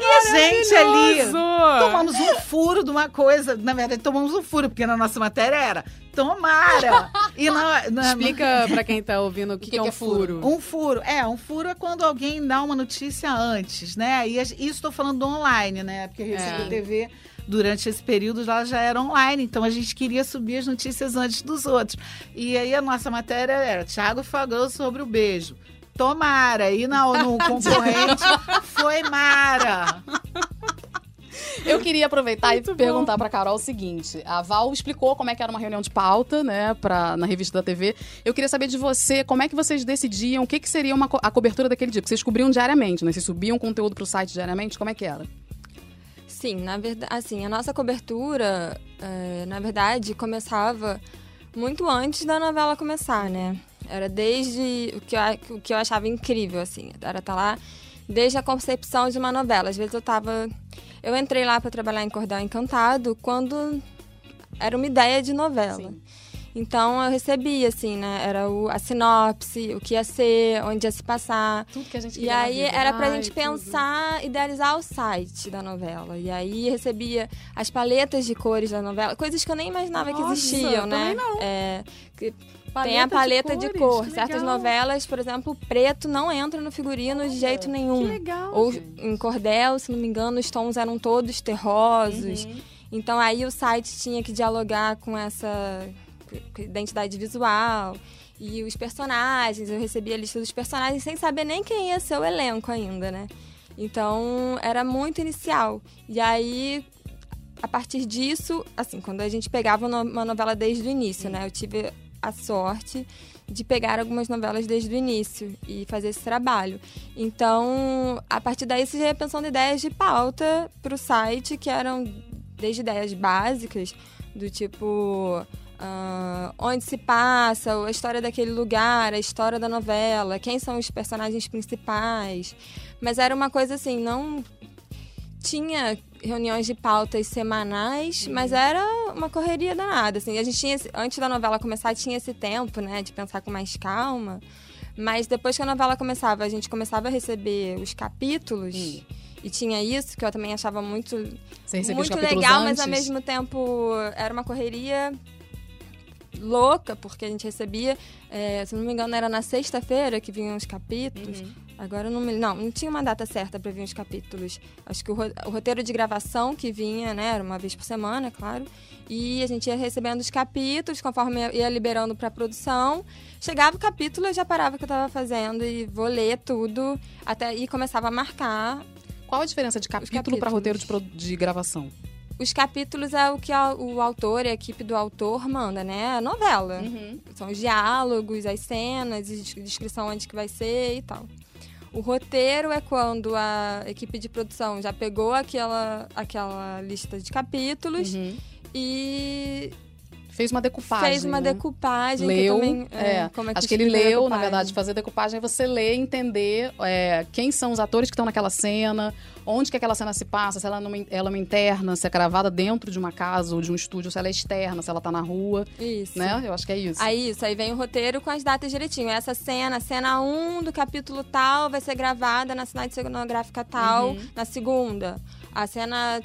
e a gente ali tomamos um furo de uma coisa. Na verdade, tomamos um furo, porque na nossa matéria era tomara. *laughs* E na, na- Explica pra quem tá ouvindo o que, que é um furo. um furo. É, um furo é quando alguém dá uma notícia antes, né? E isso estou falando do online, né? Porque a Revista É. TV, durante esse período, ela já era online. Então a gente queria subir as notícias antes dos outros. E aí a nossa matéria era Thiago falou sobre o beijo. Tomara. E na, no *laughs* concorrente foi Mara. Eu queria aproveitar Muito e perguntar pra Carol o seguinte: a Val explicou como é que era uma reunião de pauta, né, pra, na revista da TV. Eu queria saber de você, como é que vocês decidiam o que, que seria uma co- a cobertura daquele dia? Porque vocês cobriam diariamente, né? Vocês subiam conteúdo pro site diariamente? Como é que era? Sim, na verdade, assim, a nossa cobertura, é, na verdade, começava muito antes da novela começar, né? Era desde o que eu, o que eu achava incrível, assim, era estar lá desde a concepção de uma novela. Às vezes eu tava, eu entrei lá para trabalhar em Cordel Encantado quando era uma ideia de novela. Sim. Então eu recebia, assim, né? Era o, a sinopse, o que ia ser, onde ia se passar. Tudo que a gente E queria na aí vida. era pra Ai, gente tudo. pensar, idealizar o site da novela. E aí recebia as paletas de cores da novela, coisas que eu nem imaginava que Nossa, existiam, né? não. É, que Paleta tem a de paleta de, cores, cor. Certas legal. novelas, por exemplo, preto não entra no figurino de jeito nenhum. Que legal. Ou gente. em cordel, se não me engano, os tons eram todos terrosos. Uhum. Então aí o site tinha que dialogar com essa identidade visual. E os personagens, eu recebia a lista dos personagens sem saber nem quem ia ser o elenco ainda, né? Então era muito inicial. E aí, a partir disso, assim, quando a gente pegava uma novela desde o início, né? Eu tive a sorte de pegar algumas novelas desde o início e fazer esse trabalho. Então, a partir daí, você já ia pensando ideias de pauta para o site, que eram desde ideias básicas, do tipo. ah, onde se passa, a história daquele lugar, a história da novela, quem são os personagens principais. Mas era uma coisa assim, não tinha reuniões de pautas semanais, mas era uma correria danada, assim. A gente tinha, esse- antes da novela começar, tinha esse tempo, né, de pensar com mais calma. Mas depois que a novela começava, a gente começava a receber os capítulos. E tinha isso, que eu também achava muito, muito legal, antes? mas ao mesmo tempo era uma correria louca, porque a gente recebia, é, se não me engano, era na sexta-feira que vinham os capítulos. Uhum. Agora eu não me. Não, não tinha uma data certa para vir os capítulos. Acho que o, o roteiro de gravação que vinha, né, era uma vez por semana, claro. E a gente ia recebendo os capítulos, conforme ia- ia liberando para produção. Chegava o capítulo, eu já parava o que eu estava fazendo e vou ler tudo. Até, e começava a marcar. Qual a diferença de capítulo para roteiro de, de gravação? Os capítulos é o que a- o autor e a equipe do autor manda, né? A novela. Uhum. São os diálogos, as cenas, des- descrição onde que vai ser e tal. O roteiro é quando a equipe de produção já pegou aquela, aquela lista de capítulos Uhum. e Fez uma decupagem. Fez uma né? decupagem. Leu, que também, é, como é acho que ele leu, na verdade, fazer decupagem é você ler e entender é, quem são os atores que estão naquela cena, onde que aquela cena se passa, se ela é, numa, ela é uma interna, se é gravada dentro de uma casa ou de um estúdio, se ela é externa, se ela tá na rua, Isso. né? Eu acho que é isso. Aí isso, aí vem o roteiro com as datas direitinho. Essa cena, cena 1 do capítulo tal, vai ser gravada na cidade cenográfica tal, Uhum. na segunda. A cena.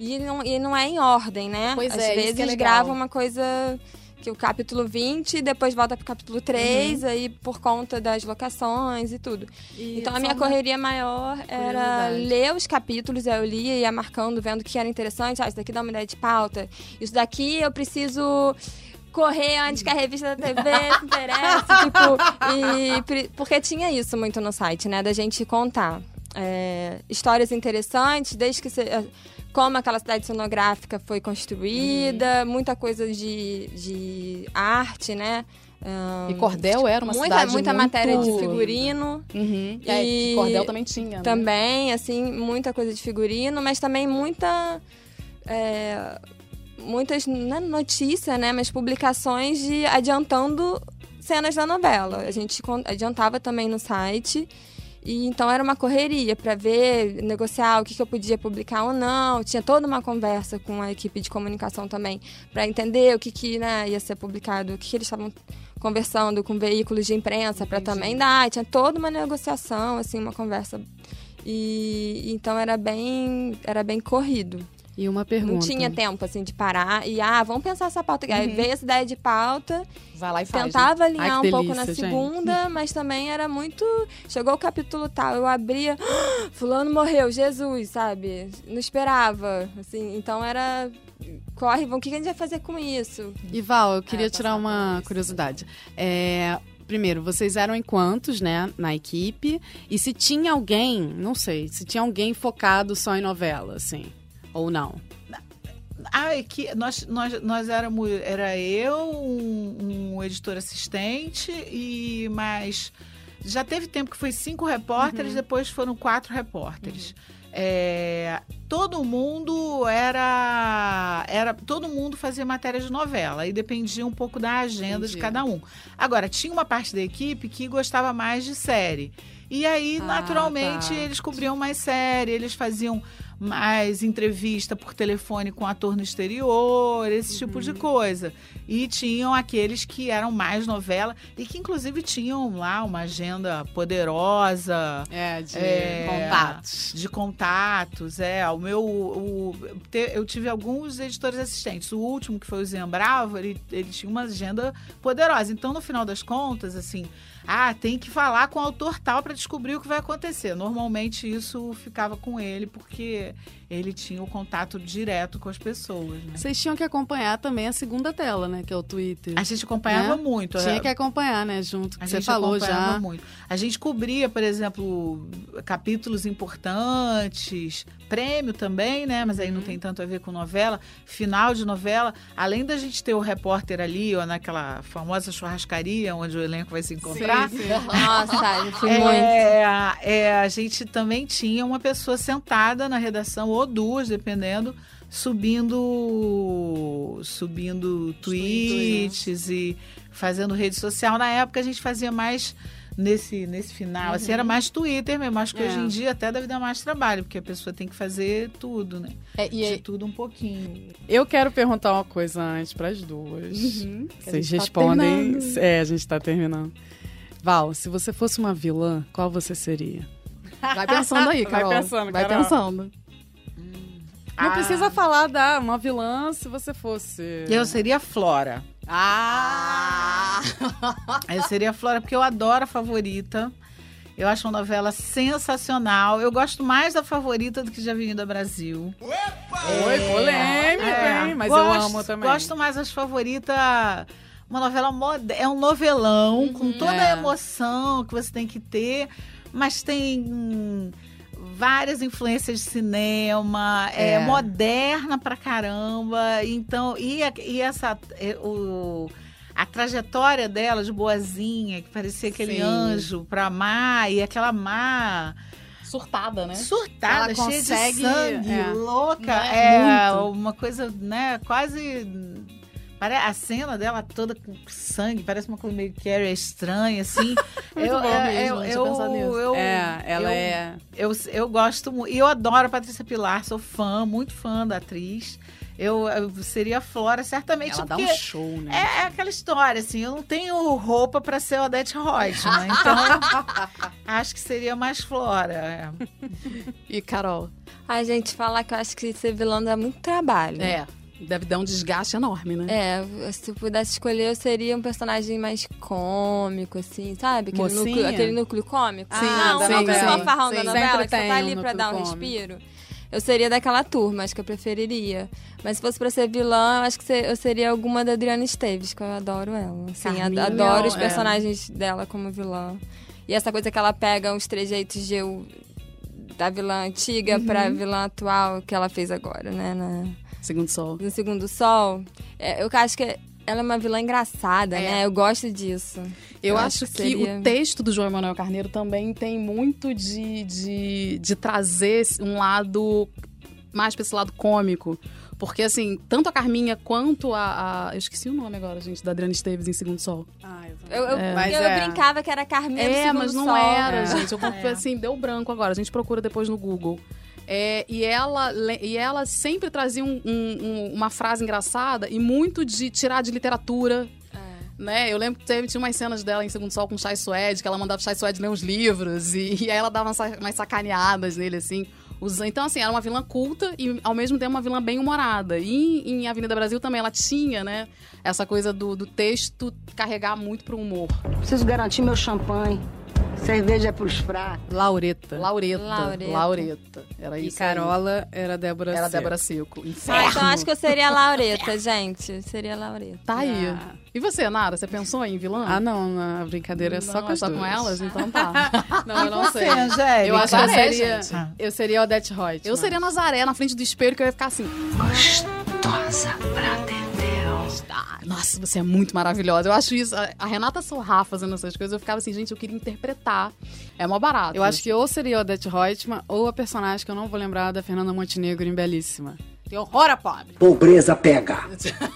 E não, e não é em ordem, né? Pois Às é, isso vezes que é gravam uma coisa que o capítulo 20, depois volta pro capítulo Uhum. 3, aí por conta das locações e tudo. então a minha correria maior era ler os capítulos, eu lia, ia marcando, vendo o que era interessante. Ah, isso daqui dá uma ideia de pauta. Isso daqui eu preciso correr antes que a revista da TV *laughs* se interesse, tipo, e porque tinha isso muito no site, né, da gente contar é, histórias interessantes, desde que se, é, como aquela cidade cenográfica foi construída, muita coisa de, de arte, né? Ahn, E Cordel era uma muita, cidade muita muito- matéria de figurino. Uhum. E... aí, E Cordel também tinha, né? Também, assim, muita coisa de figurino, mas também muita. é, muitas, não é notícia, né? Mas publicações de adiantando cenas da novela. A gente adiantava também no site. E então era uma correria para ver, negociar o que, que eu podia publicar ou não. Tinha toda uma conversa com a equipe de comunicação também para entender o que, que né, ia ser publicado, o que, que eles estavam conversando com veículos de imprensa para também dar. Tinha toda uma negociação, assim, uma conversa. E então era bem, era bem corrido. E uma pergunta. Não tinha tempo assim de parar e ah, vamos pensar essa pauta. Aí veio essa ideia de pauta, Vai lá e faz. tentava Ai, alinhar que um pouco na delícia, gente. segunda, mas também era muito. Chegou o capítulo tal, eu abria, fulano morreu, Jesus, sabe? Não esperava, assim. Então era corre, vamos, o que a gente vai fazer com isso? E Val, eu queria É, tirar uma curiosidade. É, primeiro, vocês eram em quantos, né, na equipe? E se tinha alguém, não sei, se tinha alguém focado só em novela, assim, ou não? Ah, é que nós, nós, nós éramos. Era eu, um, um editor assistente e mais. Já teve tempo que foi cinco repórteres, depois foram quatro repórteres. É, todo mundo era, era. Todo mundo fazia matéria de novela e dependia um pouco da agenda de Entendi. cada um. Agora, tinha uma parte da equipe que gostava mais de série. E aí, Ah, naturalmente, tá. eles cobriam mais série, eles faziam mais entrevista por telefone com ator no exterior, esse tipo Uhum. de coisa. E tinham aqueles que eram mais novela e que, inclusive, tinham lá uma agenda poderosa É, de É, contatos. de contatos. É, o meu. o- eu tive alguns editores assistentes. O último, que foi o Zian Bravo, ele, ele tinha uma agenda poderosa. Então, no final das contas, assim, ah, tem que falar com o autor tal para descobrir o que vai acontecer. Normalmente isso ficava com ele, porque ele tinha o contato direto com as pessoas. né? Vocês tinham que acompanhar também a segunda tela, né, que é o Twitter. A gente acompanhava Né? muito. Tinha é. que acompanhar, né, junto, que A você gente falou acompanhava já. muito. A gente cobria, por exemplo, capítulos importantes, prêmio também, né? Mas Uhum. aí não tem tanto a ver com novela. Final de novela, além da gente ter o repórter ali, ou naquela famosa churrascaria onde o elenco vai se encontrar. Sim, sim. Nossa, eu fui muito. É, é, a gente também tinha uma pessoa sentada na redação, ou duas, dependendo, subindo subindo tweets e fazendo rede social. Na época a gente fazia mais nesse, nesse final. Assim, era mais Twitter mesmo. Acho que É. hoje em dia até deve dar mais trabalho, porque a pessoa tem que fazer tudo, né? É, e De aí, tudo um pouquinho. Eu quero perguntar uma coisa antes para as duas. Uhum. Vocês tá respondem. terminando. é, a gente tá terminando. Val, se você fosse uma vilã, qual você seria? Vai pensando aí, *laughs* Vai Carol. pensando, Vai Carol. pensando. Não Ah. precisa falar da uma vilã se você fosse. Eu seria a Flora. Ah! Eu seria a Flora, porque eu adoro a favorita. Eu acho uma novela sensacional. Eu gosto mais da favorita do que de Avenida Brasil. Oi, polêmico, É, hein? Mas gosto, eu amo também. Gosto mais das favoritas. Uma novela moda, é um novelão com toda É. a emoção que você tem que ter, mas tem hum, várias influências de cinema, é, É. moderna pra caramba. Então, e, a- e essa é, o a trajetória dela de boazinha, que parecia aquele Sim. anjo pra amar, e aquela má Surtada, né? surtada, Ela cheia consegue, de sangue, é. louca. Né? É Muito. uma coisa, né, quase A cena dela toda com sangue, parece uma coisa meio Carrie estranha, assim. *laughs* eu, bom mesmo, deixa eu nisso. eu- é, ela eu- é. Eu, eu gosto muito. E eu adoro a Patrícia Pilar, sou fã, muito fã da atriz. Eu, eu seria a Flora, certamente. Ela dá um show, né? é, é aquela história, assim, eu não tenho roupa pra ser Odete Reutemann, então *laughs* acho que seria mais Flora. é. E Carol? Ai, gente, falar que eu acho que ser vilã dá muito trabalho. É, deve dar um desgaste enorme, né? É, se pudesse escolher, eu seria um personagem mais cômico, assim, sabe? Aquele, Mocinha? núcleo, aquele núcleo cômico. Sim, não, da o núcleo novela. fanfarrão da Sim. novela, Sempre que só tá um ali pra núcleo dar um cômico. respiro. Eu seria daquela turma, acho que eu preferiria. Mas se fosse pra ser vilã, eu acho que eu seria alguma da Adriana Esteves, que eu adoro ela. Assim, Carminha, adoro os é. personagens dela como vilã. E essa coisa que ela pega uns trejeitos de eu, da vilã antiga Uhum. pra vilã atual que ela fez agora, né? na- Segundo Sol. no Segundo Sol. É, eu acho que ela é uma vilã engraçada, É. né? Eu gosto disso. Eu, Eu acho, acho que, que seria- o texto do João Emanuel Carneiro também tem muito de, de, de trazer um lado mais pra esse lado cômico. Porque, assim, tanto a Carminha quanto a, a- Eu esqueci o nome agora, gente, da Adriana Esteves em Segundo Sol. Ah, Eu, eu, É. Mas eu é. brincava que era Carminha do É, Segundo mas não Sol. era, É. gente. Eu confio, assim, deu branco agora. A gente procura depois no Google. É, e, ela, e ela sempre trazia um- um- um- uma frase engraçada e muito de tirar de literatura. Né? Eu lembro que teve, tinha umas cenas dela em Segundo Sol com o Chai Suede, que ela mandava o Chai Suede ler uns livros, e, e aí ela dava umas, sa- umas sacaneadas nele, assim. Então, assim, era uma vilã culta e, ao mesmo tempo, uma vilã bem humorada. E em Avenida Brasil também ela tinha, né, essa coisa do, do texto carregar muito pro humor. Preciso garantir meu champanhe. Cerveja é pros fracos. Laureta. Laureta. Laureta. Laureta. Era E isso. Carola era Débora Aí. Era Seco. Débora Seco. Ah, então acho que eu seria a Laureta, gente. Seria a Laureta. Tá aí. Ah. E você, Nara, você pensou em vilã? Ah, não, a brincadeira é só com só com elas? Então tá. *laughs* Não, eu não Você, sei. Angélica? Eu acho que eu seria-. Ah. Eu seria Odete Reutemann. Eu seria Nazaré na frente do espelho que eu ia ficar assim. Gostosa pra Deus. "Ah, Nossa, você é muito maravilhosa. Eu acho isso. a- A Renata Sorrá fazendo essas coisas, eu ficava assim, gente, eu queria interpretar. É mó barato. Eu acho que ou seria Odete Reutemann ou a personagem que eu não vou lembrar da Fernanda Montenegro em Belíssima. tem horror a pobre. Pobreza pega.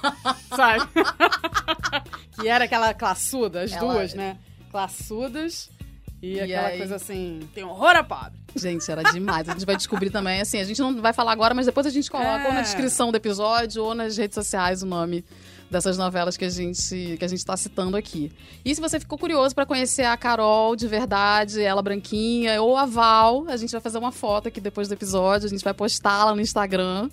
*laughs* Sabe? *laughs* que era aquela classuda, as Ela- duas, né? Classudas e, E aquela aí- coisa assim, tem horror a pobre. Gente, era demais. A gente vai descobrir também, assim, a gente não vai falar agora, mas depois a gente coloca É. ou na descrição do episódio ou nas redes sociais o nome dessas novelas que a gente que a gente tá citando aqui. E se você ficou curioso pra conhecer a Carol de verdade, ela branquinha ou a Val, a gente vai fazer uma foto aqui depois do episódio, a gente vai postá-la no Instagram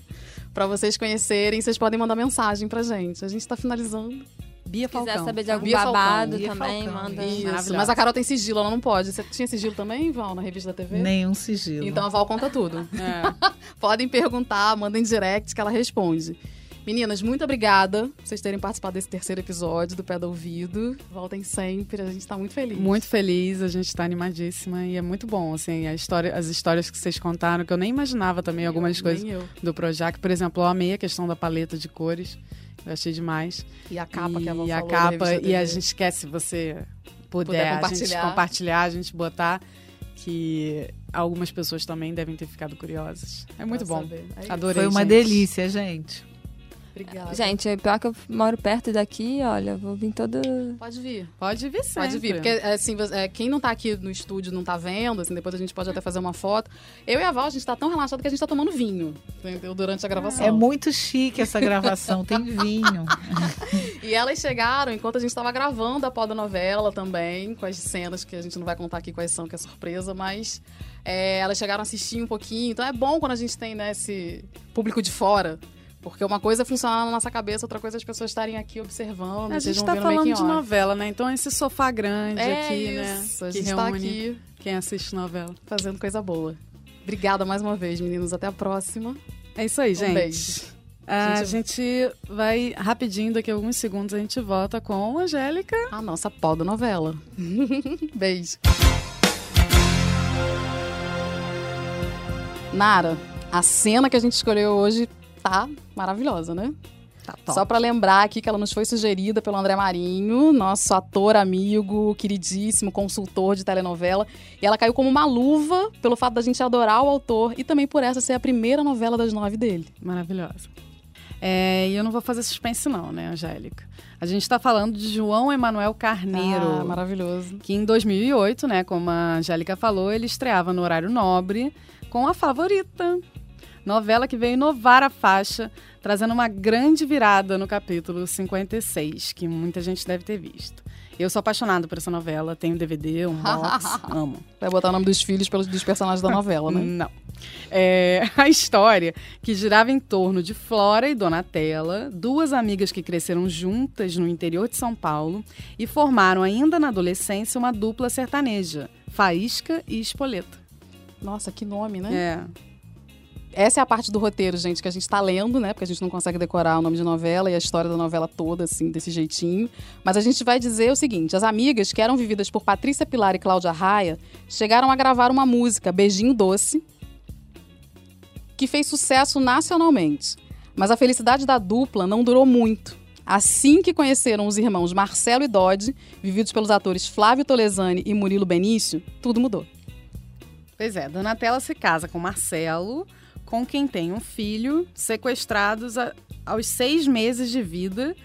pra vocês conhecerem, vocês podem mandar mensagem pra gente. A gente tá finalizando. Bia Se quiser Falcão. saber de algum Bia Falcão, babado Bia também, Falcão, manda. Isso, mas a Carol tem sigilo, ela não pode. Você tinha sigilo também, Val, na revista da TV? Nenhum sigilo. Então a Val conta tudo. É. *laughs* Podem perguntar, mandem direct que ela responde. Meninas, muito obrigada por vocês terem participado desse terceiro episódio do Pé do Ouvido. Voltem sempre, a gente tá muito feliz. Muito feliz, a gente tá animadíssima e é muito bom, assim, a história, as histórias que vocês contaram, que eu nem imaginava também algumas Eu, coisas eu. do Projac. Por exemplo, eu amei a questão da paleta de cores, eu achei demais. E a capa que a Val e a capa, e a gente quer, se você puder, Puder a gente compartilhar. compartilhar, a gente botar que algumas pessoas também devem ter ficado curiosas. É muito Pra bom. É. Adorei. Foi uma gente. delícia, gente. Obrigada. Gente, é pior que eu moro perto daqui, olha, vou vir todo. Pode vir. Pode vir sempre. Pode vir, porque assim, é, quem não tá aqui no estúdio não tá vendo, assim, depois a gente pode até fazer uma foto. Eu e a Val, a gente tá tão relaxado que a gente tá tomando vinho, entendeu? Durante a gravação. É muito chique essa gravação, tem vinho. *laughs* E elas chegaram enquanto a gente estava gravando a pó da novela também, com as cenas que a gente não vai contar aqui quais são, que é surpresa, mas é, elas chegaram a assistir um pouquinho. Então é bom quando a gente tem né, esse público de fora. Porque uma coisa é funcionar na nossa cabeça, outra coisa é as pessoas estarem aqui observando. A gente tá vendo falando de novela, né? Então esse sofá grande É aqui, isso, né? a Que gente tá reúne aqui quem assiste novela. fazendo coisa boa. Obrigada mais uma vez, meninos. Até a próxima. É isso aí, Um gente. beijo. A Gente, gente vai rapidinho, daqui a alguns segundos a gente volta com a Angélica. A nossa pó da novela. *laughs* Beijo. Nara, a cena que a gente escolheu hoje tá maravilhosa, né? Tá Só pra lembrar aqui que ela nos foi sugerida pelo André Marinho, nosso ator, amigo, queridíssimo, consultor de telenovela. E ela caiu como uma luva pelo fato da gente adorar o autor e também por essa ser a primeira novela das nove dele. Maravilhosa. É, e eu não vou fazer suspense não, né, Angélica? A gente está falando de João Emanuel Carneiro. Ah, maravilhoso. Que em 2008, né, como a Angélica falou, ele estreava no horário nobre com A Favorita. Novela que veio inovar a faixa, trazendo uma grande virada no capítulo 56, que muita gente deve ter visto. Eu sou apaixonado por essa novela, tenho DVD, um *laughs* box, amo. Vai botar o nome dos filhos pelos dos personagens da novela, né? *laughs* Não. É, a história que girava em torno de Flora e Donatella, duas amigas que cresceram juntas no interior de São Paulo e formaram ainda na adolescência uma dupla sertaneja, Faísca e Espoleta. Nossa, que nome, né? É. Essa é a parte do roteiro, gente, que a gente tá lendo, né? Porque a gente não consegue decorar o nome de novela e a história da novela toda, assim, desse jeitinho. Mas a gente vai dizer o seguinte: as amigas, que eram vividas por Patrícia Pilar e Cláudia Raia, chegaram a gravar uma música, Beijinho Doce, que fez sucesso nacionalmente. Mas a felicidade da dupla não durou muito. Assim que conheceram os irmãos Marcelo e Dodge, vividos pelos atores Flávio Tolesani e Murilo Benício, tudo mudou. Pois é, Donatella se casa com Marcelo, com quem tem um filho, sequestrados a, aos seis meses de vida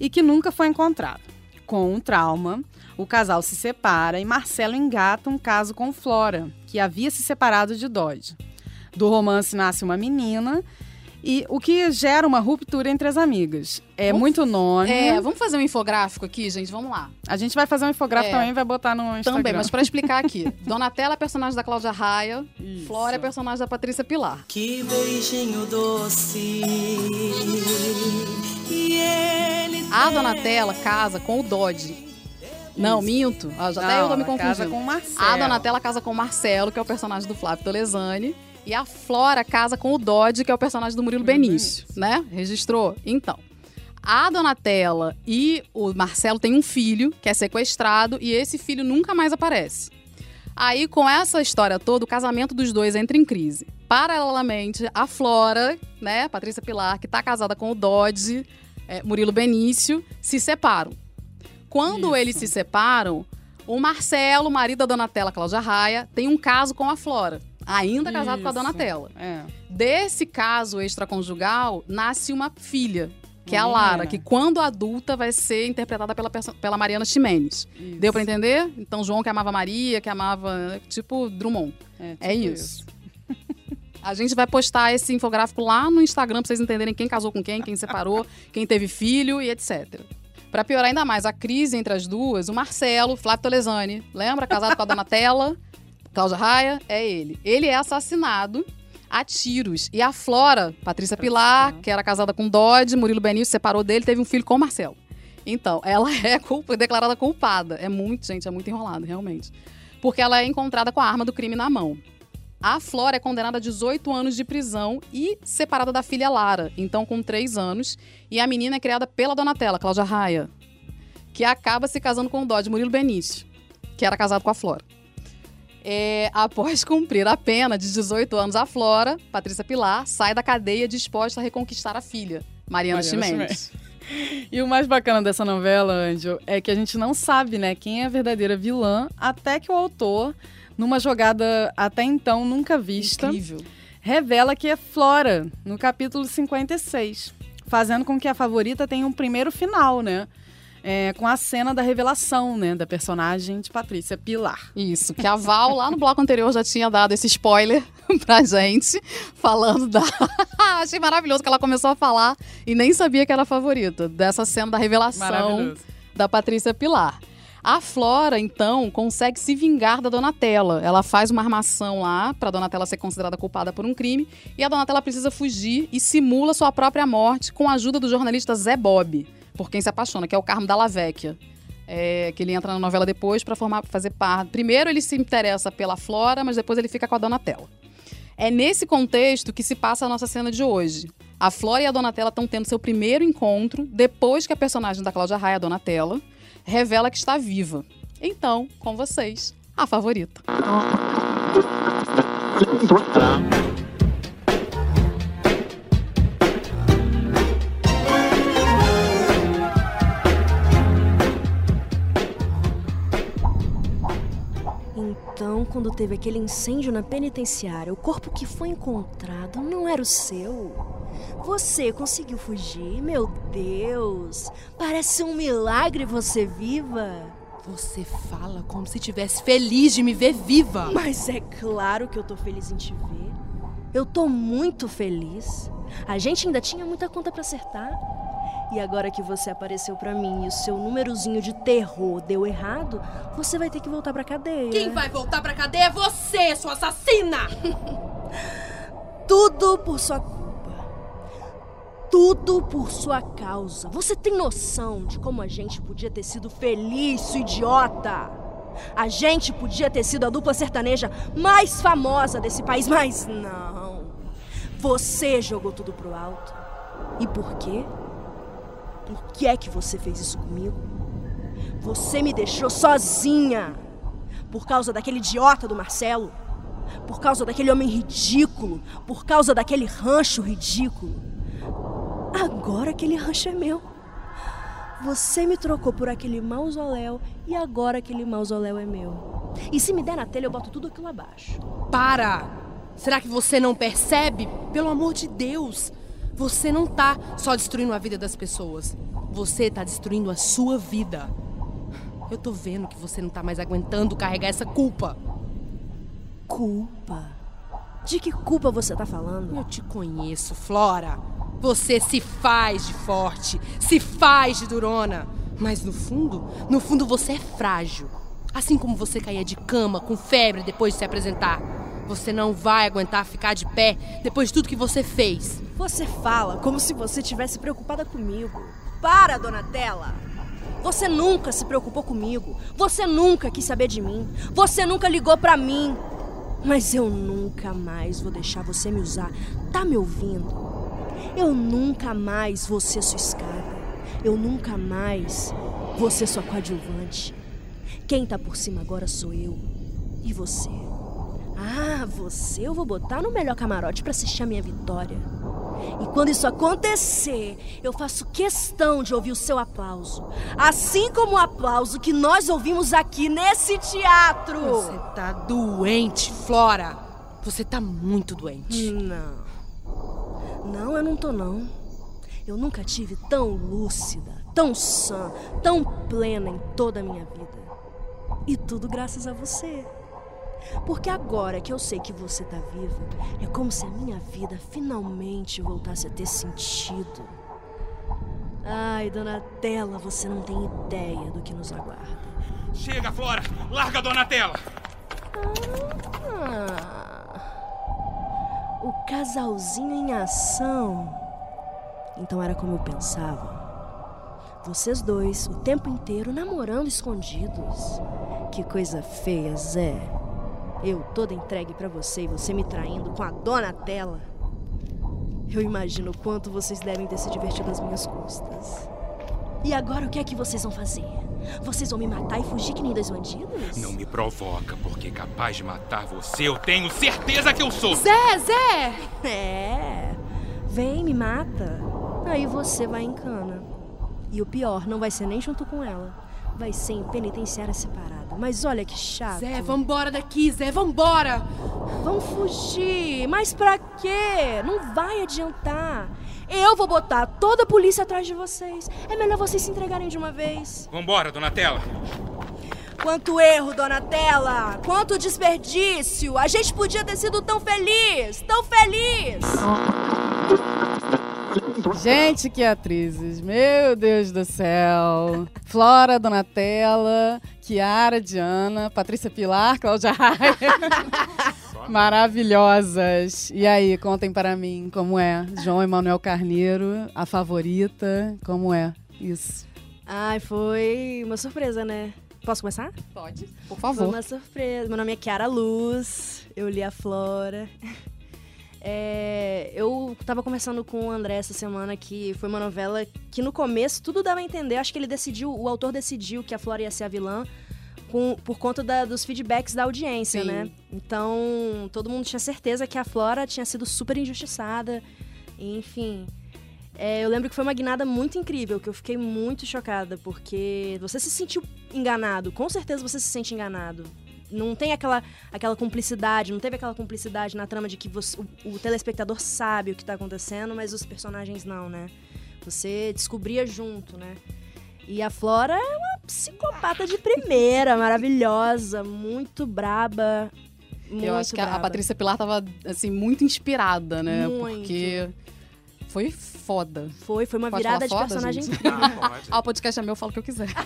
e que nunca foi encontrado. Com um trauma, o casal se separa e Marcelo engata um caso com Flora, que havia se separado de Dodge. Do romance nasce uma menina e o que gera uma ruptura entre as amigas. É Vamos- muito nome. É, vamos fazer um infográfico aqui, gente? Vamos lá. A gente vai fazer um infográfico É. também e vai botar no Instagram. Também, mas pra explicar aqui. *laughs* Donatella é personagem da Cláudia Raia, Isso. Flora é personagem da Patrícia Pilar. Que beijinho doce. E ele A Donatella casa com o Dodge. Não, minto. Ah, já até eu tô me ela casa confundindo. com o Marcelo. A Donatella casa com o Marcelo, que é o personagem do Flávio Tolesani. E a Flora casa com o Dodge, que é o personagem do Murilo Benício, né? Registrou? Então. A Donatella e o Marcelo têm um filho que é sequestrado e esse filho nunca mais aparece. Aí, com essa história toda, o casamento dos dois entra em crise. Paralelamente, a Flora, né, Patrícia Pilar, que tá casada com o Dodge, é, Murilo Benício, se separam. Quando Isso. eles se separam, o Marcelo, marido da Donatella, Cláudia Raia, tem um caso com a Flora, ainda casado com a Isso. Donatella. É. Desse caso extraconjugal, nasce uma filha, que é a Lara, que quando adulta vai ser interpretada pela, pela Mariana Ximenes. Isso. Deu pra entender? Então, João que amava Maria, que amava, tipo, Drummond. É, É tipo isso. *laughs* A gente vai postar esse infográfico lá no Instagram pra vocês entenderem quem casou com quem, quem separou, *laughs* quem teve filho e etc. Pra piorar ainda mais a crise entre as duas, o Marcelo, Flávio Tolesani, lembra? Casado com a Donatella, Cláudia Raia, é ele. Ele é assassinado a tiros. E a Flora, Patrícia Pilar, que era casada com Dodge, Murilo Benício separou dele, teve um filho com o Marcelo. Então, ela *laughs* é culpa- declarada culpada. É muito, gente, é muito enrolado, realmente. Porque ela é encontrada com a arma do crime na mão. A Flora é condenada a 18 anos de prisão e separada da filha Lara, então com 3 anos. E a menina é criada pela Donatella, Cláudia Raia, que acaba se casando com o Dodge Murilo Benício, que era casado com a Flora. É, após cumprir a pena de 18 anos, a Flora, Patrícia Pilar, sai da cadeia disposta a reconquistar a filha, Mariana, Mariana Ximenes. E o mais bacana dessa novela, Anjo, é que a gente não sabe, né, quem é a verdadeira vilã, até que o autor, numa jogada até então nunca vista, Incrível. revela que é Flora, no capítulo 56, fazendo com que a favorita tenha um primeiro final, né? É, com a cena da revelação, né, da personagem de Patrícia Pilar. Isso, que a Val lá no bloco anterior já tinha dado esse spoiler *laughs* pra gente, falando da. *laughs* Achei maravilhoso que ela começou a falar e nem sabia que era a favorita, dessa cena da revelação da Patrícia Pilar. A Flora, então, consegue se vingar da Donatella. Ela faz uma armação lá pra Donatella ser considerada culpada por um crime e a Donatella precisa fugir e simula sua própria morte com a ajuda do jornalista Zé Bob, por quem se apaixona, que é o Carmo Dalla Vecchia. É, que ele entra na novela depois pra formar, fazer parte. Primeiro ele se interessa pela Flora, mas depois ele fica com a Donatella. É nesse contexto que se passa a nossa cena de hoje. A Flora e a Donatella estão tendo seu primeiro encontro depois que a personagem da Cláudia Raia, a Donatella, revela que está viva. Então, com vocês, a favorita. Então, quando teve aquele incêndio na penitenciária, o corpo que foi encontrado não era o seu. Você conseguiu fugir? Meu Deus! Parece um milagre você viva. Você fala como se tivesse feliz de me ver viva. Mas é claro que eu tô feliz em te ver. Eu tô muito feliz. A gente ainda tinha muita conta pra acertar. E agora que você apareceu pra mim e o seu númerozinho de terror deu errado, você vai ter que voltar pra cadeia. Quem vai voltar pra cadeia é você, sua assassina! *laughs* Tudo por sua culpa. Tudo por sua causa. Você tem noção de como a gente podia ter sido feliz, idiota? A gente podia ter sido a dupla sertaneja mais famosa desse país, mas não. Você jogou tudo pro alto. E por quê? Por que é que você fez isso comigo? Você me deixou sozinha. Por causa daquele idiota do Marcelo. Por causa daquele homem ridículo. Por causa daquele rancho ridículo. Agora aquele rancho é meu. Você me trocou por aquele mausoléu e agora aquele mausoléu é meu. E se me der na telha, eu boto tudo aquilo abaixo. Para! Será que você não percebe? Pelo amor de Deus! Você não tá só destruindo a vida das pessoas. Você tá destruindo a sua vida. Eu tô vendo que você não tá mais aguentando carregar essa culpa. Culpa? De que culpa você tá falando? Eu te conheço, Flora. Você se faz de forte, se faz de durona. Mas no fundo, no fundo você é frágil. Assim como você caía de cama com febre depois de se apresentar. Você não vai aguentar ficar de pé depois de tudo que você fez. Você fala como se você tivesse preocupada comigo. Para, Donatella! Você nunca se preocupou comigo. Você nunca quis saber de mim. Você nunca ligou pra mim. Mas eu nunca mais vou deixar você me usar. Tá me ouvindo? Eu nunca mais vou ser sua escada. Eu nunca mais vou ser sua coadjuvante. Quem tá por cima agora sou eu. E você? Ah, você eu vou botar no melhor camarote pra assistir a minha vitória. E quando isso acontecer, eu faço questão de ouvir o seu aplauso. Assim como o aplauso que nós ouvimos aqui nesse teatro. Você tá doente, Flora. Você tá muito doente. Não. Não, eu não tô não. Eu nunca tive tão lúcida, tão sã, tão plena em toda a minha vida. E tudo graças a você. Porque agora que eu sei que você tá viva, é como se a minha vida finalmente voltasse a ter sentido. Ai, Donatella, você não tem ideia do que nos aguarda. Chega, Flora! Larga a Donatella! Ah, o casalzinho em ação. Então era como eu pensava. Vocês dois, o tempo inteiro, namorando escondidos. Que coisa feia, Zé. Eu toda entregue pra você e você me traindo com a Donatella. Eu imagino o quanto vocês devem ter se divertido às minhas custas. E agora o que é que vocês vão fazer? Vocês vão me matar e fugir que nem dois bandidos? Não me provoca, porque capaz de matar você eu tenho certeza que eu sou! Zé, Zé! É. Vem, me mata. Aí você vai em cana. E o pior, não vai ser nem junto com ela. Vai ser em penitenciária separada. Mas olha que chato. Zé, vambora daqui, Zé, vambora! Vão fugir. Mas pra quê? Não vai adiantar. Eu vou botar toda a polícia atrás de vocês. É melhor vocês se entregarem de uma vez. Vambora, Donatella! Quanto erro, Donatella! Quanto desperdício! A gente podia ter sido tão feliz! Tão feliz! Gente, que atrizes! Meu Deus do céu! Flora Donatella, Kiara Diana, Patrícia Pilar, Cláudia Raia. *laughs* Maravilhosas! E aí, contem para mim como é. João Emanuel Carneiro, a favorita, como é isso? Ai, foi uma surpresa, né? Posso começar? Pode, por Foi favor. uma surpresa. Meu nome é Kiara Luz, eu li a Flora. *laughs* É, eu tava conversando com o André essa semana que foi uma novela que no começo tudo dava a entender. Acho que ele decidiu, o autor decidiu que a Flora ia ser a vilã com- por conta da- dos feedbacks da audiência, Sim. né? Então todo mundo tinha certeza que a Flora tinha sido super injustiçada. Enfim. É, eu lembro que foi uma guinada muito incrível, que eu fiquei muito chocada, porque você se sentiu enganado, com certeza você se sente enganado. não tem aquela, aquela cumplicidade, não teve aquela cumplicidade na trama de que você- o, o telespectador sabe o que tá acontecendo, mas os personagens não, né? Você descobria junto, né? E a Flora é uma psicopata de primeira, maravilhosa, muito braba. Muito Eu acho que a- a braba. Patrícia Pilar tava, assim, muito inspirada, né? Muito. Porque foi foda. Foi, foi uma Pode virada de foda, personagem gente? incrível. Ah, pode. Ah, o podcast é meu, eu falo o que eu quiser. *laughs*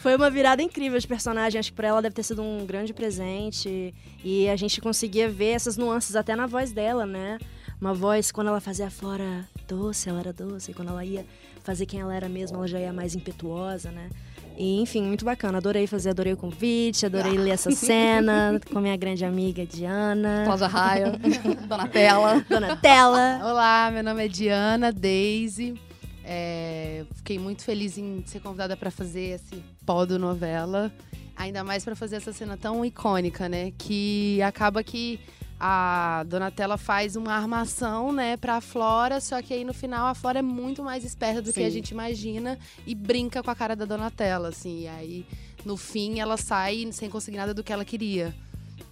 Foi uma virada incrível de personagem. Acho que pra ela deve ter sido um grande presente. E a gente conseguia ver essas nuances até na voz dela, né? Uma voz, quando ela fazia a Flora doce, ela era doce. E quando ela ia fazer quem ela era mesmo, ela já ia mais impetuosa, né? E, enfim, muito bacana. Adorei fazer, adorei o convite, adorei ler essa *laughs* cena com minha grande amiga Diana. Cláudia Raia, *laughs* Donatella. Donatella. Olá, meu nome é Diana Daisy. É, fiquei muito feliz em ser convidada para fazer esse pódio novela. Ainda mais para fazer essa cena tão icônica, né? Que acaba que a Donatella faz uma armação, né, pra Flora, só que aí no final a Flora é muito mais esperta do que a Sim. gente imagina e brinca com a cara da Donatella, assim. E aí, no fim, ela sai sem conseguir nada do que ela queria.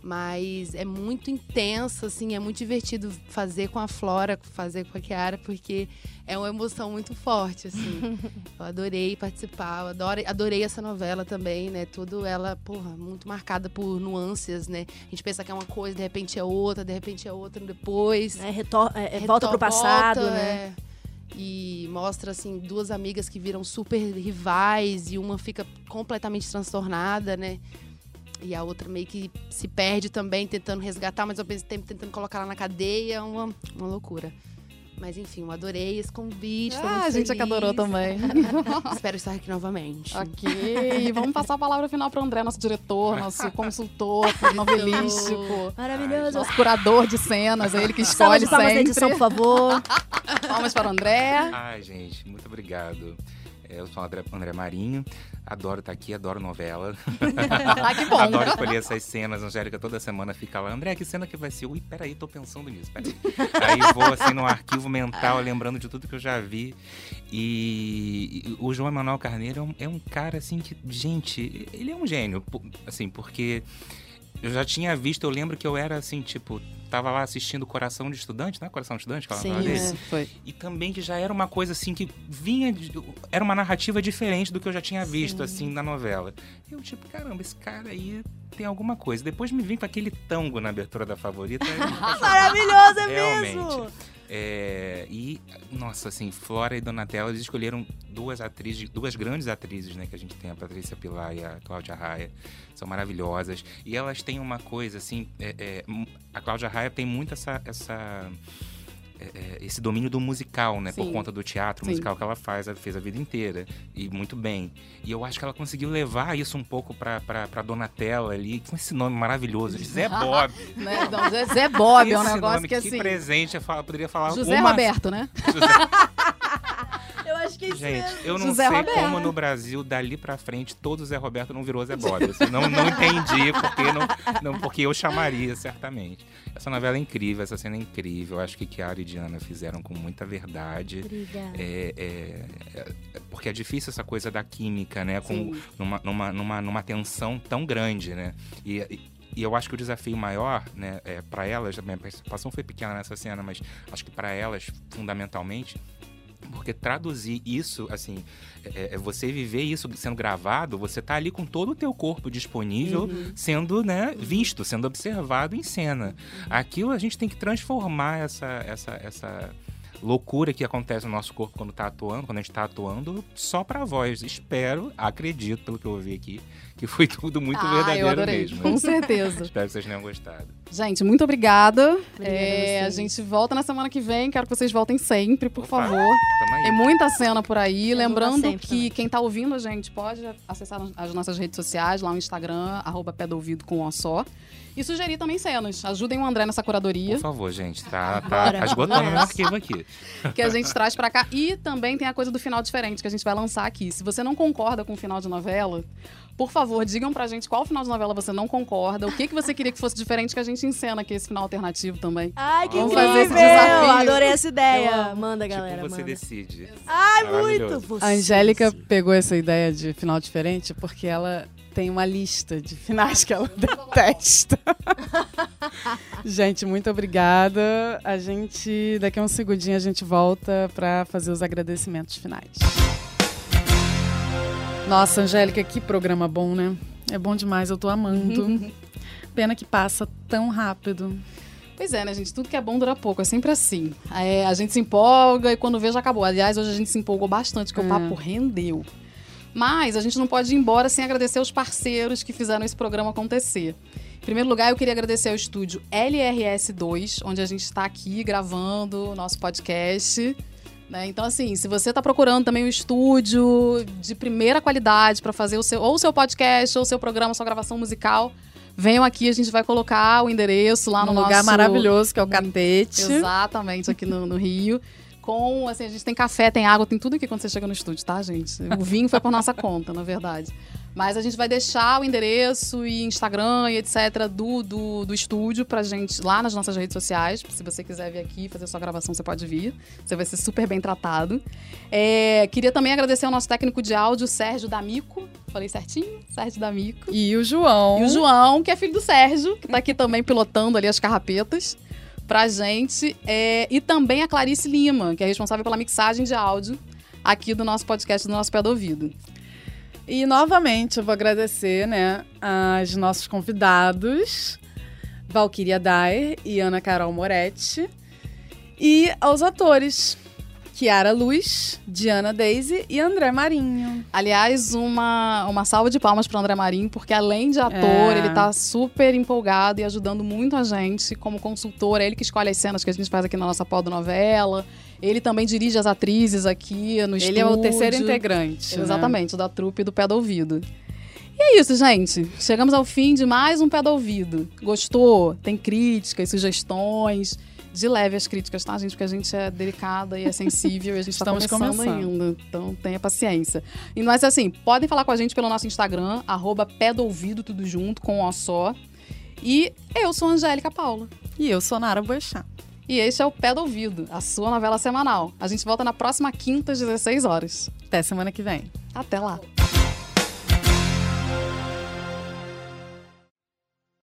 Mas é muito intenso, assim, é muito divertido fazer com a Flora, fazer com a Kiara, porque é uma emoção muito forte, assim. *laughs* eu adorei participar, eu adorei, adorei essa novela também, né? Tudo ela, porra, muito marcada por nuances, né? A gente pensa que é uma coisa, de repente é outra, de repente é outra depois. É, retor- é, é, volta pro passado, volta, né? é. E mostra, assim, duas amigas que viram super rivais e uma fica completamente transtornada, né? E a outra meio que se perde também, tentando resgatar, mas ao mesmo tempo tentando colocar ela na cadeia. Uma, uma loucura. Mas enfim, eu adorei esse convite. Ah, a gente é que feliz. adorou também. *laughs* *laughs* Espero estar aqui novamente. ok, e vamos passar a palavra final pro André, nosso diretor, nosso consultor novelístico. *laughs* Maravilhoso. Nosso curador de cenas, é ele que escolhe palmas sempre. edição, por favor. Palmas para o André. Ai, gente, muito obrigado. Eu sou o André, André Marinho, adoro estar aqui, adoro novela. *laughs* Ah, que bom. Adoro escolher essas cenas. A Angélica toda semana fica lá, André, que cena que vai ser? Ui, peraí, tô pensando nisso, peraí. Aí vou assim no arquivo mental, lembrando de tudo que eu já vi. E, o João Emanuel Carneiro é um, é um cara assim que, gente, ele é um gênio, assim, porque eu já tinha visto, eu lembro que eu era assim, tipo, tava lá assistindo Coração de Estudante, né? Coração de Estudante, que ela Sim, dele. Isso, foi. E também que já era uma coisa assim que vinha. De, era uma narrativa diferente do que eu já tinha visto, assim, na novela. Eu, tipo, caramba, esse cara aí tem alguma coisa. Depois me vim com aquele tango na abertura da favorita. apaixonei. *laughs* Maravilhoso, é Realmente. mesmo. É, e, nossa, assim, Flora e Donatella, eles escolheram duas atrizes, duas grandes atrizes, né, que a gente tem, a Patrícia Pilar e a Cláudia Raia. São maravilhosas. E elas têm uma coisa, assim, é, é, a Cláudia Raia tem muito essa. essa é, é, esse domínio do musical, né? Por Sim. conta do teatro Sim. musical que ela faz, ela fez a vida inteira. E muito bem. E eu acho que ela conseguiu levar isso um pouco pra, pra, pra Donatella ali, com esse nome maravilhoso, Zé *laughs* Bob. Né? Não, Zé- Zé Bob é um negócio nome, que assim. presente, eu falo- poderia falar José uma... Roberto, né? *laughs* *laughs* Eu acho que é isso Gente, mesmo. eu não José sei Roberto. como no Brasil, dali pra frente, todo Zé Roberto não virou Zé Bob. Assim, não, não entendi porque, não, não, porque eu chamaria, certamente. Essa novela é incrível, essa cena é incrível. Eu acho que Kiara e Diana fizeram com muita verdade. Obrigada. É, é, é, porque é difícil essa coisa da química, né? Com, Sim. numa, numa, numa, numa tensão tão grande, né? E, e- e eu acho que o desafio maior, né, é, para elas, a minha participação foi pequena nessa cena, mas acho que para elas, fundamentalmente, porque traduzir isso, assim, é, é você viver isso sendo gravado, você tá ali com todo o teu corpo disponível, sendo, né, visto, sendo observado em cena. Aquilo a gente tem que transformar essa, essa, essa loucura que acontece no nosso corpo quando tá atuando, quando a gente tá atuando, só pra voz. Espero, acredito, pelo que eu ouvi aqui, que foi tudo muito ah, eu verdadeiro adorei. mesmo. Com certeza. Espero que vocês tenham gostado. Gente, muito obrigada. Obrigada É, a gente volta na semana que vem. Quero que vocês voltem sempre, por Opa. favor. Tem muita cena por aí. Eu Lembrando que também. quem tá ouvindo a gente pode acessar as nossas redes sociais, lá no Instagram, arroba pé do ouvido com um só. E sugerir também cenas. Ajudem o André nessa curadoria Por favor, gente, tá, Bora. tá esgotando o arquivo aqui. *laughs* que a gente traz pra cá. E também tem a coisa do final diferente que a gente vai lançar aqui. Se você não concorda com o final de novela, por favor, digam pra gente qual final de novela você não concorda, o que, que você queria que fosse diferente que a gente encena aqui esse final alternativo também. Ai, que Vamos incrível! fazer esse desafio. Adorei essa ideia. Manda, tipo, galera, você manda. decide. Ai, muito! Você A Angélica decide. pegou essa ideia de final diferente porque ela tem uma lista de finais que ela *laughs* detesta. *laughs* gente, muito obrigada. A gente, daqui a um segundinho, a gente volta para fazer os agradecimentos finais. Nossa, Angélica, que programa bom, né? É bom demais, eu tô amando. *laughs* Pena que passa tão rápido. Pois é, né, gente? Tudo que é bom dura pouco, é sempre assim. É, a gente se empolga e quando vê já acabou. Aliás, hoje a gente se empolgou bastante, porque É. o papo rendeu. Mas a gente não pode ir embora sem agradecer os parceiros que fizeram esse programa acontecer. Em primeiro lugar, eu queria agradecer ao estúdio LRS2, onde a gente está aqui gravando o nosso podcast. Né? Então, assim, se você está procurando também um estúdio de primeira qualidade para fazer o seu, ou o seu podcast, ou o seu programa, sua gravação musical, venham aqui, a gente vai colocar o endereço lá no lugar nosso- maravilhoso que é o Catete. Exatamente, aqui no, no Rio. Com, assim, a gente tem café, tem água, tem tudo aqui quando você chega no estúdio, tá, gente? O vinho foi por nossa conta, na verdade. Mas a gente vai deixar o endereço e Instagram e etc. do, do, do estúdio pra gente lá nas nossas redes sociais. Se você quiser vir aqui fazer sua gravação, você pode vir. Você vai ser super bem tratado. É, queria também agradecer ao nosso técnico de áudio, Sérgio D'Amico. Falei certinho? Sérgio D'Amico. E o João. E o João, que é filho do Sérgio, que tá aqui também pilotando ali as carrapetas pra gente. É, e também a Clarice Lima, que é responsável pela mixagem de áudio aqui do nosso podcast do nosso pé do ouvido. E novamente eu vou agradecer, né, aos nossos convidados, Valkyria Dyer e Ana Carol Moretti, e aos atores, Kiara Luz, Diana Daisy e André Marinho. Aliás, uma, uma salva de palmas para André Marinho, porque além de ator, É. ele tá super empolgado e ajudando muito a gente como consultor. É ele que escolhe as cenas que a gente faz aqui na nossa novela. Ele também dirige as atrizes aqui no estúdio. Ele é o terceiro integrante. né? Exatamente, da trupe do Pé do Ouvido. E é isso, gente. Chegamos ao fim de mais um Pé do Ouvido. Gostou? Tem críticas, sugestões? De leve as críticas, tá, gente? Porque a gente é delicada e é sensível e a *laughs* gente tá Estamos começando, começando. ainda. Então tenha paciência. E mas assim, podem falar com a gente pelo nosso Instagram, arroba Pé do Ouvido, tudo junto, com O só. E eu sou a Angélica Paula. E eu sou Nara Boechat. E este é o Pé do Ouvido, a sua novela semanal. A gente volta na próxima quinta, às 16 horas. Até semana que vem. Até lá.